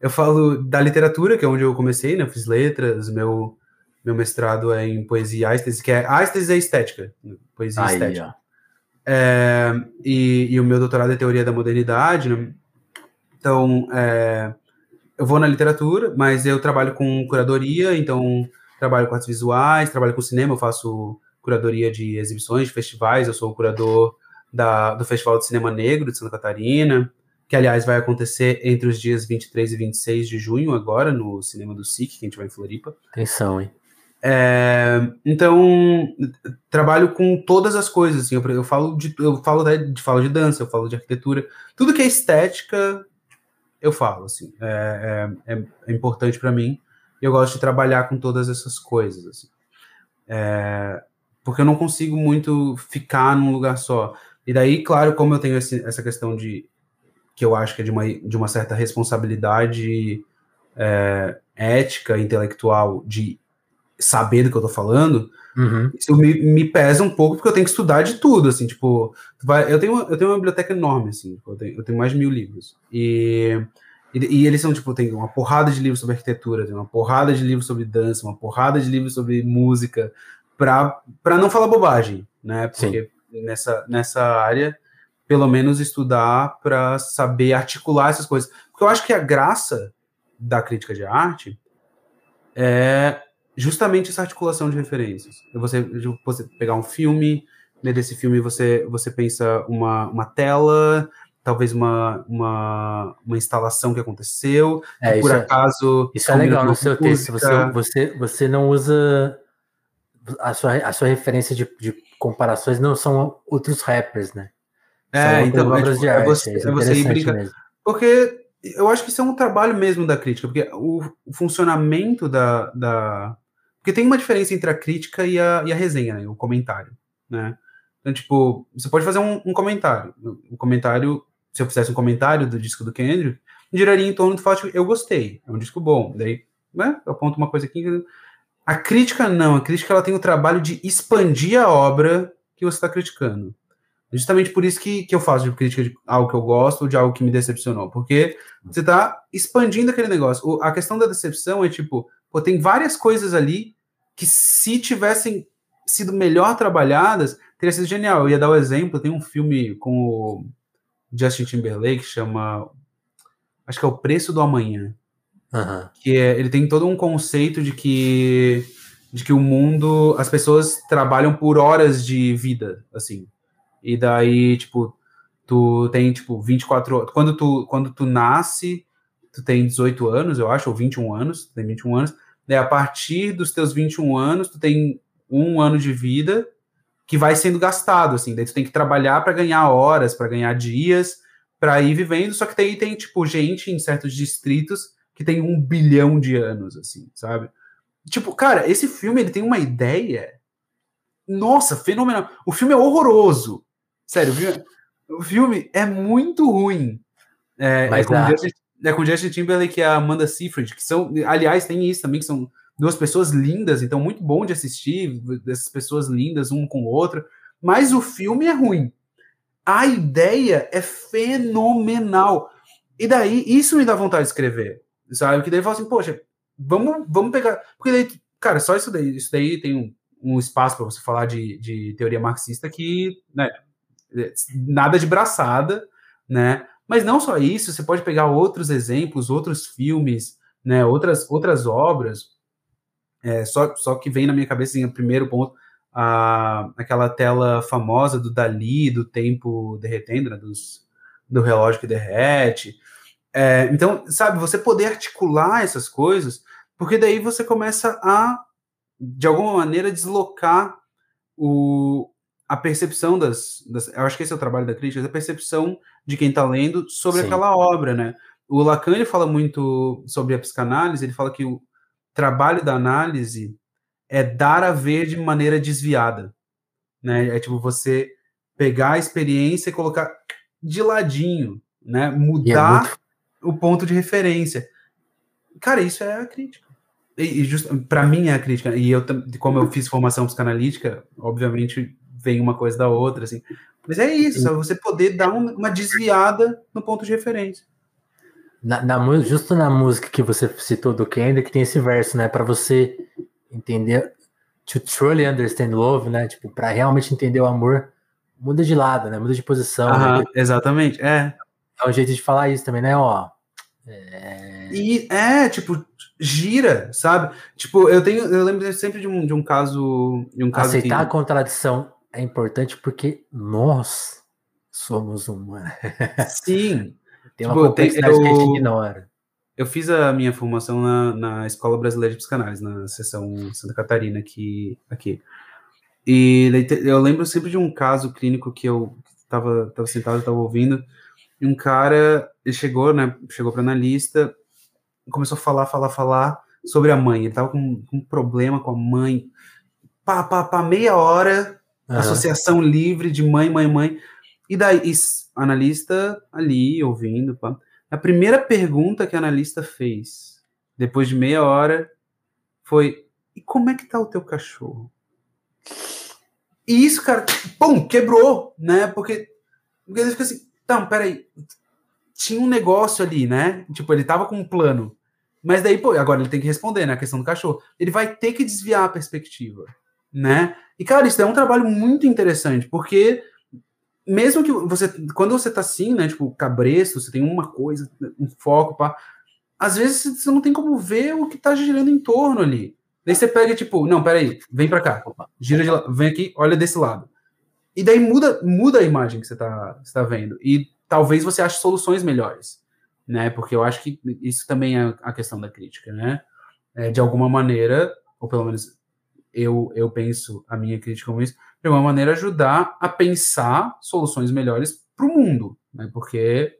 Eu falo da literatura, que é onde eu comecei, né? Eu fiz letras, meu meu mestrado é em poesia áestese, que é áestese é estética, poesia Aí, estética. É, e, e, o meu doutorado é teoria da modernidade, né? Então, é, eu vou na literatura, mas eu trabalho com curadoria, então trabalho com artes visuais, trabalho com cinema, eu faço curadoria de exibições, de festivais, eu sou o curador da, do Festival de Cinema Negro de Santa Catarina, que aliás vai acontecer entre os dias 23 e 26 de junho, agora, no cinema do SIC, que a gente vai em Floripa. Atenção, hein? É, então, trabalho com todas as coisas, assim, eu, eu falo de eu falo de, falo de dança, eu falo de arquitetura, tudo que é estética, eu falo, assim, é, é, é, é importante para mim. E eu gosto de trabalhar com todas essas coisas, assim. É, porque eu não consigo muito ficar num lugar só. E daí, claro, como eu tenho esse, essa questão de que eu acho que é de uma, de uma certa responsabilidade é, ética, intelectual, de saber do que eu tô falando, uhum. isso me, me, pesa um pouco, porque eu tenho que estudar de tudo, assim, tipo, vai, eu, tenho, eu tenho uma biblioteca enorme, assim, tipo, eu tenho, eu tenho mais de mil livros, e, e, e, eles são, tipo, tem uma porrada de livros sobre arquitetura, tem uma porrada de livros sobre dança, uma porrada de livros sobre música, para não falar bobagem, né, porque Sim. nessa, nessa área, pelo menos estudar para saber articular essas coisas, porque eu acho que a graça da crítica de arte é justamente essa articulação de referências. Você, você pegar um filme, né, desse filme você, você pensa uma, uma tela, talvez uma, uma, uma instalação que aconteceu, é, que por é- acaso... Isso é legal no seu texto, você, você, você não usa... A sua, a sua referência de, de comparações não são outros rappers, né? É, então, é, tipo, é, você, é, é você brinca... Mesmo. Porque eu acho que isso é um trabalho mesmo da crítica, porque o, o funcionamento da, da, porque tem uma diferença entre a crítica e a, e a resenha, né? O comentário, né? Então, tipo, você pode fazer um, um comentário. Um comentário, se eu fizesse um comentário do disco do Kendrick, giraria em torno do fato de eu gostei, é um disco bom. Daí, né, eu aponto uma coisa aqui. A crítica não, a crítica ela tem o trabalho de expandir a obra que você está criticando. Justamente por isso que, que eu faço de crítica de algo que eu gosto ou de algo que me decepcionou. Porque você está expandindo aquele negócio. O, a questão da decepção é tipo, pô, tem várias coisas ali que se tivessem sido melhor trabalhadas, teria sido genial. Eu ia dar o um exemplo, tem um filme com o Justin Timberlake que chama acho que é o preço do amanhã. Aham. Que é, ele tem todo um conceito de que de que o mundo, as pessoas trabalham por horas de vida, assim. E daí, tipo, tu tem tipo 24 horas. Quando tu quando tu nasce, tu tem 18 anos, eu acho, ou 21 anos, tu tem 21 anos. Daí a partir dos teus 21 anos, tu tem um ano de vida que vai sendo gastado, assim. Daí tu tem que trabalhar para ganhar horas, para ganhar dias, para ir vivendo. Só que daí tem, tipo, gente em certos distritos que tem um bilhão de anos, assim, sabe? Tipo, cara, esse filme ele tem uma ideia. Nossa, fenomenal. O filme é horroroso. Sério, o filme, é muito ruim. É, é com a- Justin, é com Justin Timberlake e a Amanda Seyfried, que são, aliás, tem isso também, que são duas pessoas lindas, então muito bom de assistir, dessas pessoas lindas, um com o outro. Mas o filme é ruim. A ideia é fenomenal. E daí, isso me dá vontade de escrever, sabe? Que daí eu falo assim, poxa, vamos, vamos pegar. Porque daí, cara, só isso daí, isso daí tem um, um espaço para você falar de, de teoria marxista que, né, nada de braçada, né? Mas não só isso, você pode pegar outros exemplos, outros filmes, né, outras, outras obras. É, só, só que vem na minha cabeça, primeiro ponto, a, aquela tela famosa do Dali, do tempo derretendo, né, dos, do relógio que derrete. É, então, sabe, você poder articular essas coisas, porque daí você começa a, de alguma maneira, deslocar o, a percepção das, das, Eu acho que esse é o trabalho da crítica, a percepção de quem está lendo sobre Sim. aquela obra, né? O Lacan ele fala muito sobre a psicanálise, ele fala que o trabalho da análise é dar a ver de maneira desviada, né? É tipo você pegar a experiência e colocar de ladinho, né? É Mudar muito o ponto de referência. Cara, isso é a crítica. E, e para mim é a crítica. E eu, como eu fiz formação psicanalítica, obviamente vem uma coisa da outra, assim. Mas é isso, é você poder dar um- uma desviada no ponto de referência. Na, na justo na música que você citou do Kendrick, tem esse verso, né? Para você entender, to truly understand love, né? Tipo, para realmente entender o amor, muda de lado, né? Muda de posição. Aham, Né? exatamente. É. É um jeito de falar isso também, né? Ó, é, E é, tipo, gira, sabe? Tipo, eu tenho, eu lembro sempre de um, de um caso, de um caso aceitar a que, contradição é importante porque nós somos humanos. sim, Tem uma Tipo, complexidade que a gente eu- ignora. Eu fiz a minha formação na, na Escola Brasileira de Psicanálise, na seção Santa Catarina, aqui. aqui. E eu lembro sempre de um caso clínico que eu estava tava sentado, estava ouvindo, e um cara, ele chegou, né, chegou para analista, começou a falar, falar, falar sobre a mãe. Ele estava com, com um problema com a mãe. Pá, pá, pá, meia hora, Aham. associação livre de mãe, mãe, mãe. E daí, e analista ali, ouvindo, pá. A primeira pergunta que a analista fez, depois de meia hora, foi: E como é que tá o teu cachorro? E isso, cara, pum, quebrou, né? Porque, porque ele fica assim: Não, peraí. Tinha um negócio ali, né? Tipo, ele tava com um plano. Mas daí, pô, agora ele tem que responder, né? A questão do cachorro. Ele vai ter que desviar a perspectiva, né? E, cara, isso é um trabalho muito interessante, porque mesmo que você, quando você tá assim, né, tipo, cabresto, você tem uma coisa, um foco, pá, às vezes você não tem como ver o que tá girando em torno ali. Daí você pega, tipo, não, peraí, vem pra cá, gira de lá, vem aqui, olha desse lado. E daí muda, muda a imagem que você tá, você tá vendo. E talvez você ache soluções melhores, né, porque eu acho que isso também é a questão da crítica, né, é, de alguma maneira, ou pelo menos eu, eu penso a minha crítica como isso, de alguma maneira ajudar a pensar soluções melhores para o mundo, né? Porque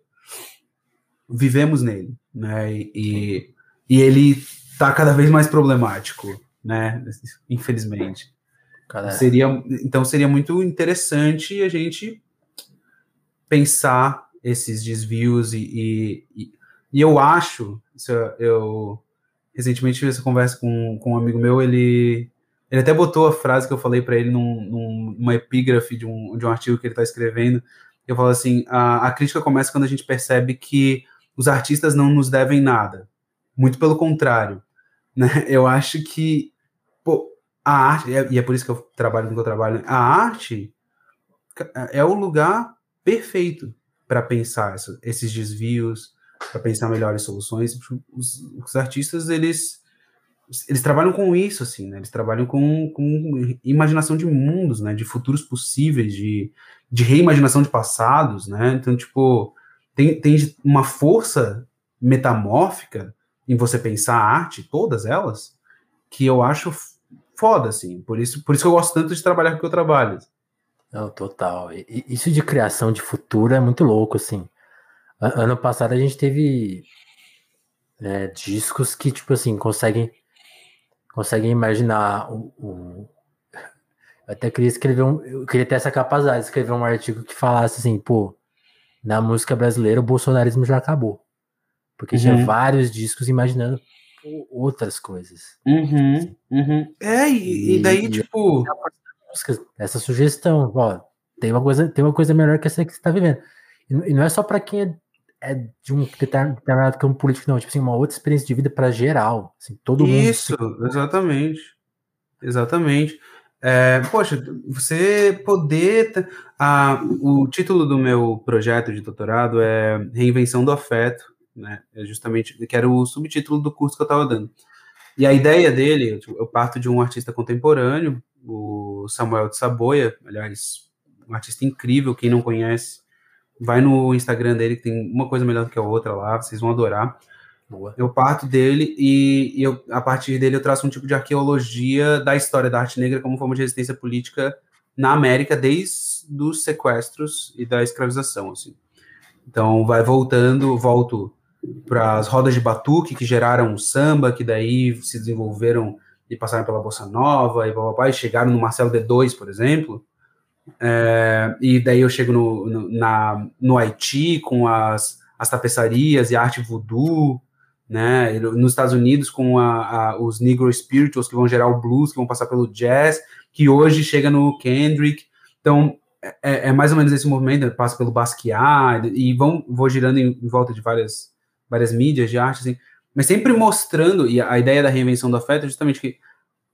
vivemos nele, né? E, e ele está cada vez mais problemático, né? Infelizmente. Cara, Seria, então seria muito interessante a gente pensar esses desvios e, e, e, eu acho, eu recentemente tive essa conversa com, com um amigo meu, ele ele até botou a frase que eu falei para ele num, num, numa epígrafe de um, de um artigo que ele está escrevendo. Eu falo assim: a, a crítica começa quando a gente percebe que os artistas não nos devem nada. Muito pelo contrário. Né? Eu acho que pô, a arte, e é por isso que eu trabalho no que eu trabalho, a arte é o lugar perfeito para pensar esses desvios, para pensar melhores soluções. Os, os, artistas, eles eles trabalham com isso, assim, né? Eles trabalham com, com imaginação de mundos, né? De futuros possíveis, de, de reimaginação de passados, né? Então, tipo, tem, tem uma força metamórfica em você pensar a arte, todas elas, que eu acho foda, assim. Por isso, por isso que eu gosto tanto de trabalhar com o que eu trabalho. Não, total. Isso de criação de futuro é muito louco, assim. Ano passado a gente teve é, discos que, tipo assim, conseguem, conseguem imaginar o, o... Eu até queria escrever um. Eu queria ter essa capacidade de escrever um artigo que falasse assim, pô, na música brasileira o bolsonarismo já acabou. Porque uhum. tinha vários discos imaginando outras coisas. Uhum, assim. uhum. É, e, e daí, e, tipo. Essa sugestão, ó, tem uma coisa, tem uma coisa melhor que essa que você está vivendo. E, não é só para quem é, é, de um determinado campo político, não. Tipo assim, uma outra experiência de vida para geral. Assim, todo Isso, mundo. Isso, exatamente. Exatamente. É, poxa, você poder. Ah, o título do meu projeto de doutorado é Reinvenção do Afeto né? É justamente que era o subtítulo do curso que eu estava dando. E a ideia dele, eu parto de um artista contemporâneo, o Samuel de Saboia, aliás, um artista incrível, quem não conhece, vai no Instagram dele, que tem uma coisa melhor do que a outra lá, vocês vão adorar. Boa. Eu parto dele e, e eu, a partir dele eu traço um tipo de arqueologia da história da arte negra como forma de resistência política na América desde os sequestros e da escravização, assim. Então vai voltando, volto para as rodas de batuque que geraram o samba, que daí se desenvolveram e passaram pela bossa nova e papai chegaram no Marcelo D2, por exemplo. É, e daí eu chego no, no, na, no Haiti com as, as tapeçarias e a arte voodoo, né? Nos Estados Unidos com a, a, os Negro Spirituals que vão gerar o blues, que vão passar pelo jazz, que hoje chega no Kendrick. Então é, é mais ou menos esse movimento, passa pelo Basquiat e vão vou girando em, em volta de várias várias mídias de arte, assim, mas sempre mostrando, e a ideia da reinvenção do afeto é justamente que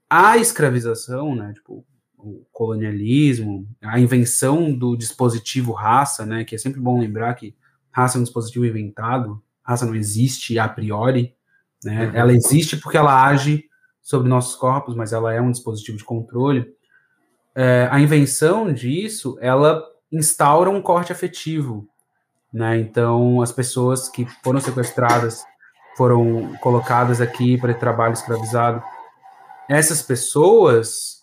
a escravização, né, tipo, o colonialismo, a invenção do dispositivo raça, né, que é sempre bom lembrar que raça é um dispositivo inventado, raça não existe a priori, né, uhum. ela existe porque ela age sobre nossos corpos, mas ela é um dispositivo de controle. É, a invenção disso, ela instaura um corte afetivo, né? Então, as pessoas que foram sequestradas foram colocadas aqui para trabalho escravizado. Essas pessoas,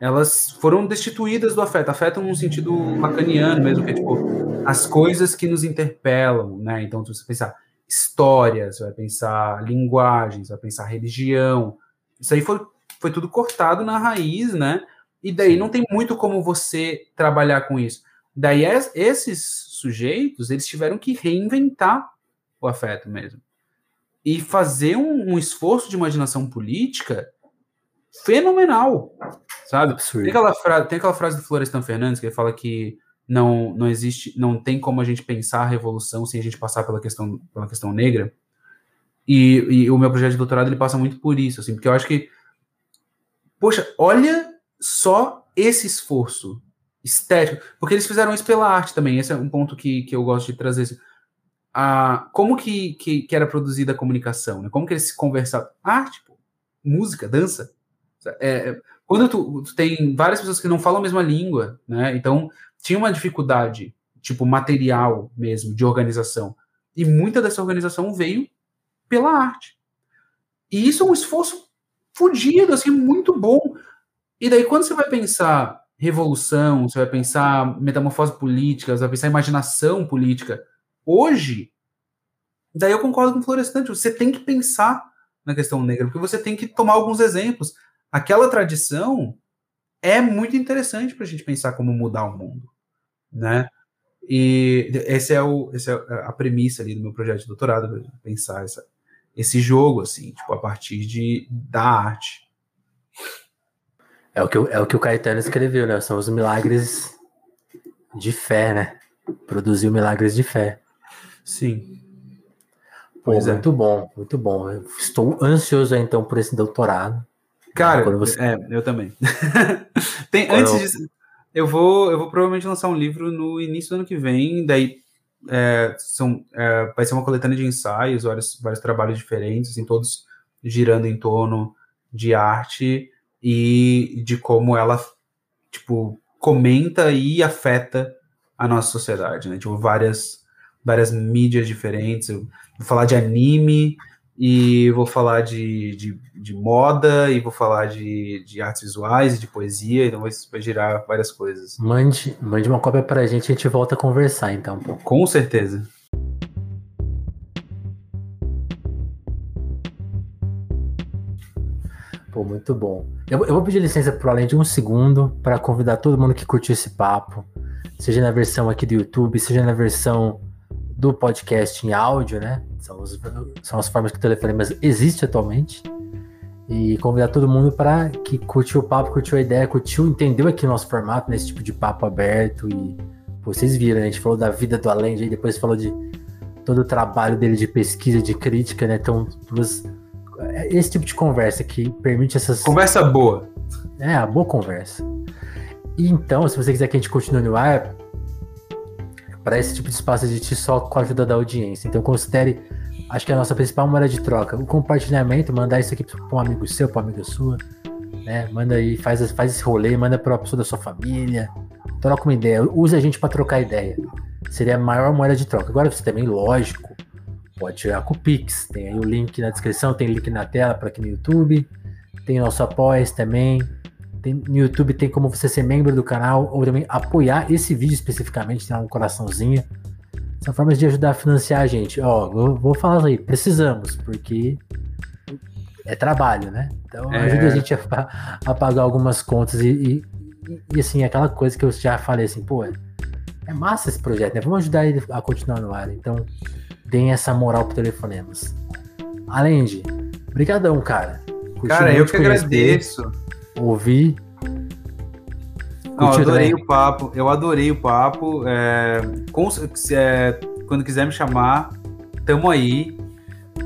elas foram destituídas do afeto. Afeto num sentido lacaniano mesmo, que é tipo as coisas que nos interpelam, né? Então, se você pensar história, você vai pensar linguagem, você vai pensar religião. Isso aí foi, foi tudo cortado na raiz, né? E daí não tem muito como você trabalhar com isso. Daí esses sujeitos, eles tiveram que reinventar o afeto mesmo. E fazer um, um esforço de imaginação política fenomenal, sabe? Tem aquela, frase, tem aquela frase do Florestan Fernandes que ele fala que não, não existe, não tem como a gente pensar a revolução sem a gente passar pela questão, pela questão negra. E, e o meu projeto de doutorado ele passa muito por isso, assim, porque eu acho que, poxa, olha só esse esforço estético, porque eles fizeram isso pela arte também, esse é um ponto que, que eu gosto de trazer. Assim. Ah, como que, que, que, era produzida a comunicação, né? Como que eles se conversavam? Arte, pô, música, dança. É, é, quando tu, tu, tem várias pessoas que não falam a mesma língua, né? Então, tinha uma dificuldade, tipo, material mesmo, de organização. E muita dessa organização veio pela arte. E isso é um esforço fudido, assim, muito bom. E daí, quando você vai pensar revolução, você vai pensar metamorfose política, você vai pensar imaginação política. Hoje, daí eu concordo com o Florestante, você tem que pensar na questão negra, porque você tem que tomar alguns exemplos. Aquela tradição é muito interessante para a gente pensar como mudar o mundo, né? E esse é, o, esse é a premissa ali do meu projeto de doutorado, pensar essa, esse jogo, assim, tipo, a partir de, da arte. É o, que, é o que o Caetano escreveu, né? São os milagres de fé, né? Produziu milagres de fé. Sim. Pô, pois é. muito é. bom, muito bom. Estou ansioso então por esse doutorado. Cara, você... é, eu também. Tem, antes eu... disso, eu vou, eu vou provavelmente lançar um livro no início do ano que vem, daí é, são, é, vai ser uma coletânea de ensaios, vários, vários trabalhos diferentes, assim, todos girando em torno de arte e de como ela, tipo, comenta e afeta a nossa sociedade, né? Tipo, várias, várias mídias diferentes. Eu vou falar de anime, e vou falar de, de, de, moda, e vou falar de, de artes visuais e de poesia, então vai, vai girar várias coisas. Mande, mande uma cópia pra gente e a gente volta a conversar, então. Com certeza. Pô, muito bom. Eu, eu vou pedir licença por além de um segundo para convidar todo mundo que curtiu esse papo, seja na versão aqui do YouTube, seja na versão do podcast em áudio, né? São, os, são as formas que o Telefonemas existe atualmente. E convidar todo mundo para que curtiu o papo, curtiu a ideia, curtiu, entendeu aqui o nosso formato, nesse né? tipo de papo aberto. E pô, vocês viram, né? A gente falou da vida do Além, aí depois falou de todo o trabalho dele de pesquisa, de crítica, né? Então, duas. É esse tipo de conversa que permite essas. Conversa boa. É, a boa conversa. E então, se você quiser que a gente continue no ar, para esse tipo de espaço existir só com a ajuda da audiência. Então considere, acho que a nossa principal moeda de troca, o compartilhamento, mandar isso aqui para um amigo seu, para uma amiga sua, né? Manda aí, faz, faz esse rolê, manda para uma pessoa da sua família, troca uma ideia, usa a gente para trocar ideia. Seria a maior moeda de troca. Agora você também, lógico, pode tirar com o Pix, tem aí o link na descrição, tem link na tela para aqui no YouTube, tem nosso apoia também, no YouTube tem como você ser membro do canal ou também apoiar esse vídeo especificamente, tem um coraçãozinho. São formas de ajudar a financiar a gente. Ó, vou, vou falar aí, precisamos, porque é trabalho, né? Então é. ajuda a gente a, a, pagar algumas contas e, e, e, assim, aquela coisa que eu já falei assim, pô, é massa esse projeto, né? Vamos ajudar ele a continuar no ar. Então, deem essa moral pro Telefonemas. Além de, brigadão, cara. Curti cara, eu que agradeço ouvi. Não, eu adorei o papo, eu adorei o papo. É, com, é, quando quiser me chamar, tamo aí.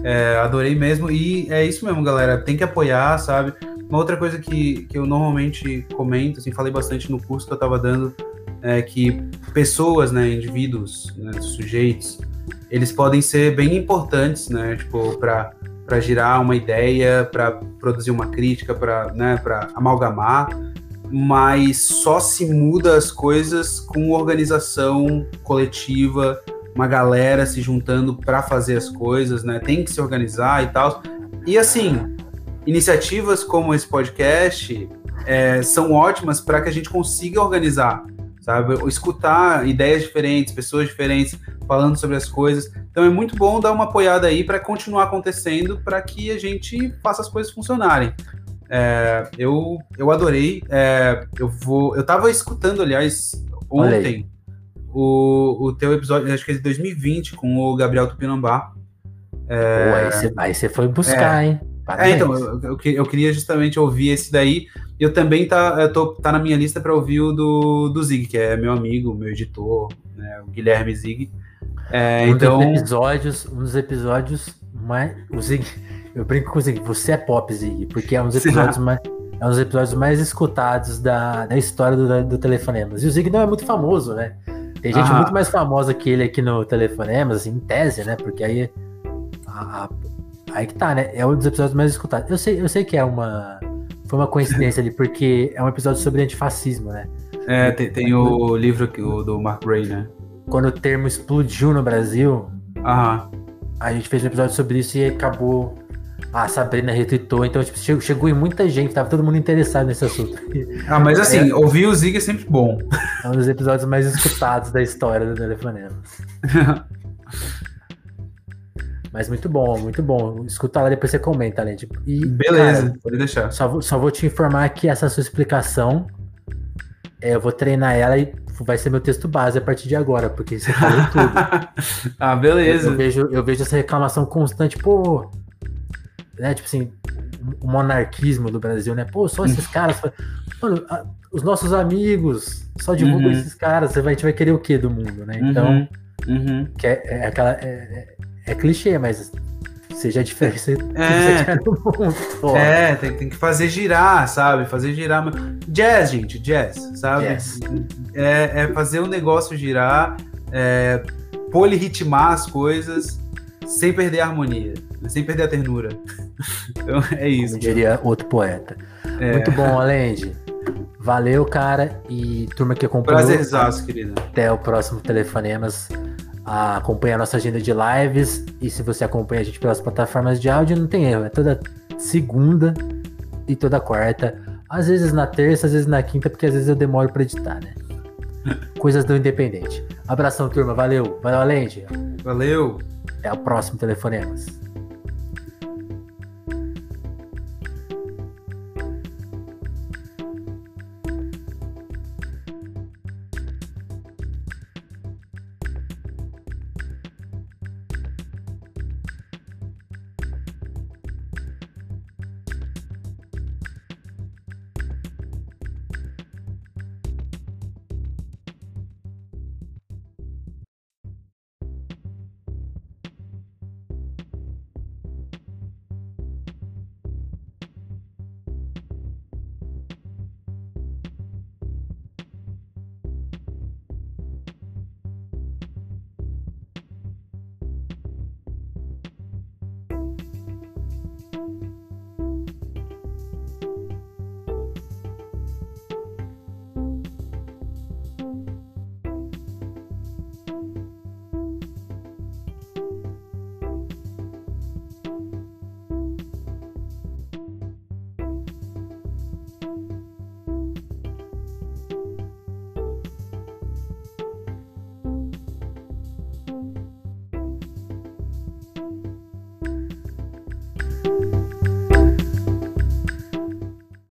É, adorei mesmo. E é isso mesmo, galera. Tem que apoiar, sabe? Uma outra coisa que, que eu normalmente comento, assim, falei bastante no curso que eu tava dando, é que pessoas, né, indivíduos, né, sujeitos, eles podem ser bem importantes, né, tipo, para para girar uma ideia, para produzir uma crítica, para né, amalgamar, mas só se muda as coisas com organização coletiva, uma galera se juntando para fazer as coisas, né? Tem que se organizar e tal. E assim, iniciativas como esse podcast é, são ótimas para que a gente consiga organizar, sabe? Escutar ideias diferentes, pessoas diferentes falando sobre as coisas. Então é muito bom dar uma apoiada aí para continuar acontecendo, para que a gente faça as coisas funcionarem. É, eu, eu adorei. É, eu vou. Eu tava escutando, aliás, ontem o, o teu episódio, acho que é de 2020, com o Gabriel Tupinambá. É, Pô, aí você foi buscar, é, hein? É, então, eu, eu, eu, queria justamente ouvir esse daí. Eu também tá, eu tô, tá na minha lista para ouvir o do, do Zig, que é meu amigo, meu editor, né, o Guilherme Zig. É, um então... dos episódios, um dos episódios mais. O Zig, eu brinco com o Zig, você é pop, Zig, porque é um dos episódios mais. É um dos episódios mais escutados da, da história do, do Telefonemas. E o Zig não é muito famoso, né? Tem gente ah. muito mais famosa que ele aqui no Telefonemas, assim, em tese, né? Porque aí. A, a, aí que tá, né? É um dos episódios mais escutados. Eu sei, eu sei que é uma. Foi uma coincidência ali, porque é um episódio sobre antifascismo, né? É, tem, tem o livro o, do Mark Gray, né? quando o termo explodiu no Brasil, Aham. a gente fez um episódio sobre isso e acabou. A Sabrina retweetou, então tipo, chegou, chegou em muita gente, tava todo mundo interessado nesse assunto. Ah, mas assim, é, ouvir o Zig é sempre bom. É um dos episódios mais escutados da história do Telefonema. Mas muito bom, muito bom. Escuta lá, depois você comenta, além. Tipo, e, Beleza, cara, pode deixar. Só, só vou te informar que essa sua explicação, é, eu vou treinar ela e vai ser meu texto base a partir de agora, porque você falou tudo. ah, beleza. Eu, eu, vejo, eu vejo essa reclamação constante, pô. Né, tipo assim, o monarquismo do Brasil, né? Pô, só esses caras. Mano, os nossos amigos, só divulgam uhum. esses caras, você vai, a gente vai querer o quê do mundo, né? Então, uhum. Uhum. Que é, é aquela. É, é, é clichê, mas seja a diferença que é, no mundo. É, tem, tem, que fazer girar, sabe? Fazer girar. Jazz, gente, jazz, sabe? Jazz. É, é fazer o negócio girar. É, polirritmar as coisas sem perder a harmonia, sem perder a ternura. Então é isso. Como diria outro poeta. É. Muito bom, Alende. Valeu, cara. E turma que acompanhou. Prazerzaço, querida. Até o próximo Telefonemas. Acompanhe a nossa agenda de lives. E se você acompanha a gente pelas plataformas de áudio, não tem erro. É toda segunda e toda quarta. Às vezes na terça, às vezes na quinta, porque às vezes eu demoro para editar, né? Coisas do Independente. Abração, turma. Valeu. Valeu, Alende. Valeu. Até o próximo Telefonemas.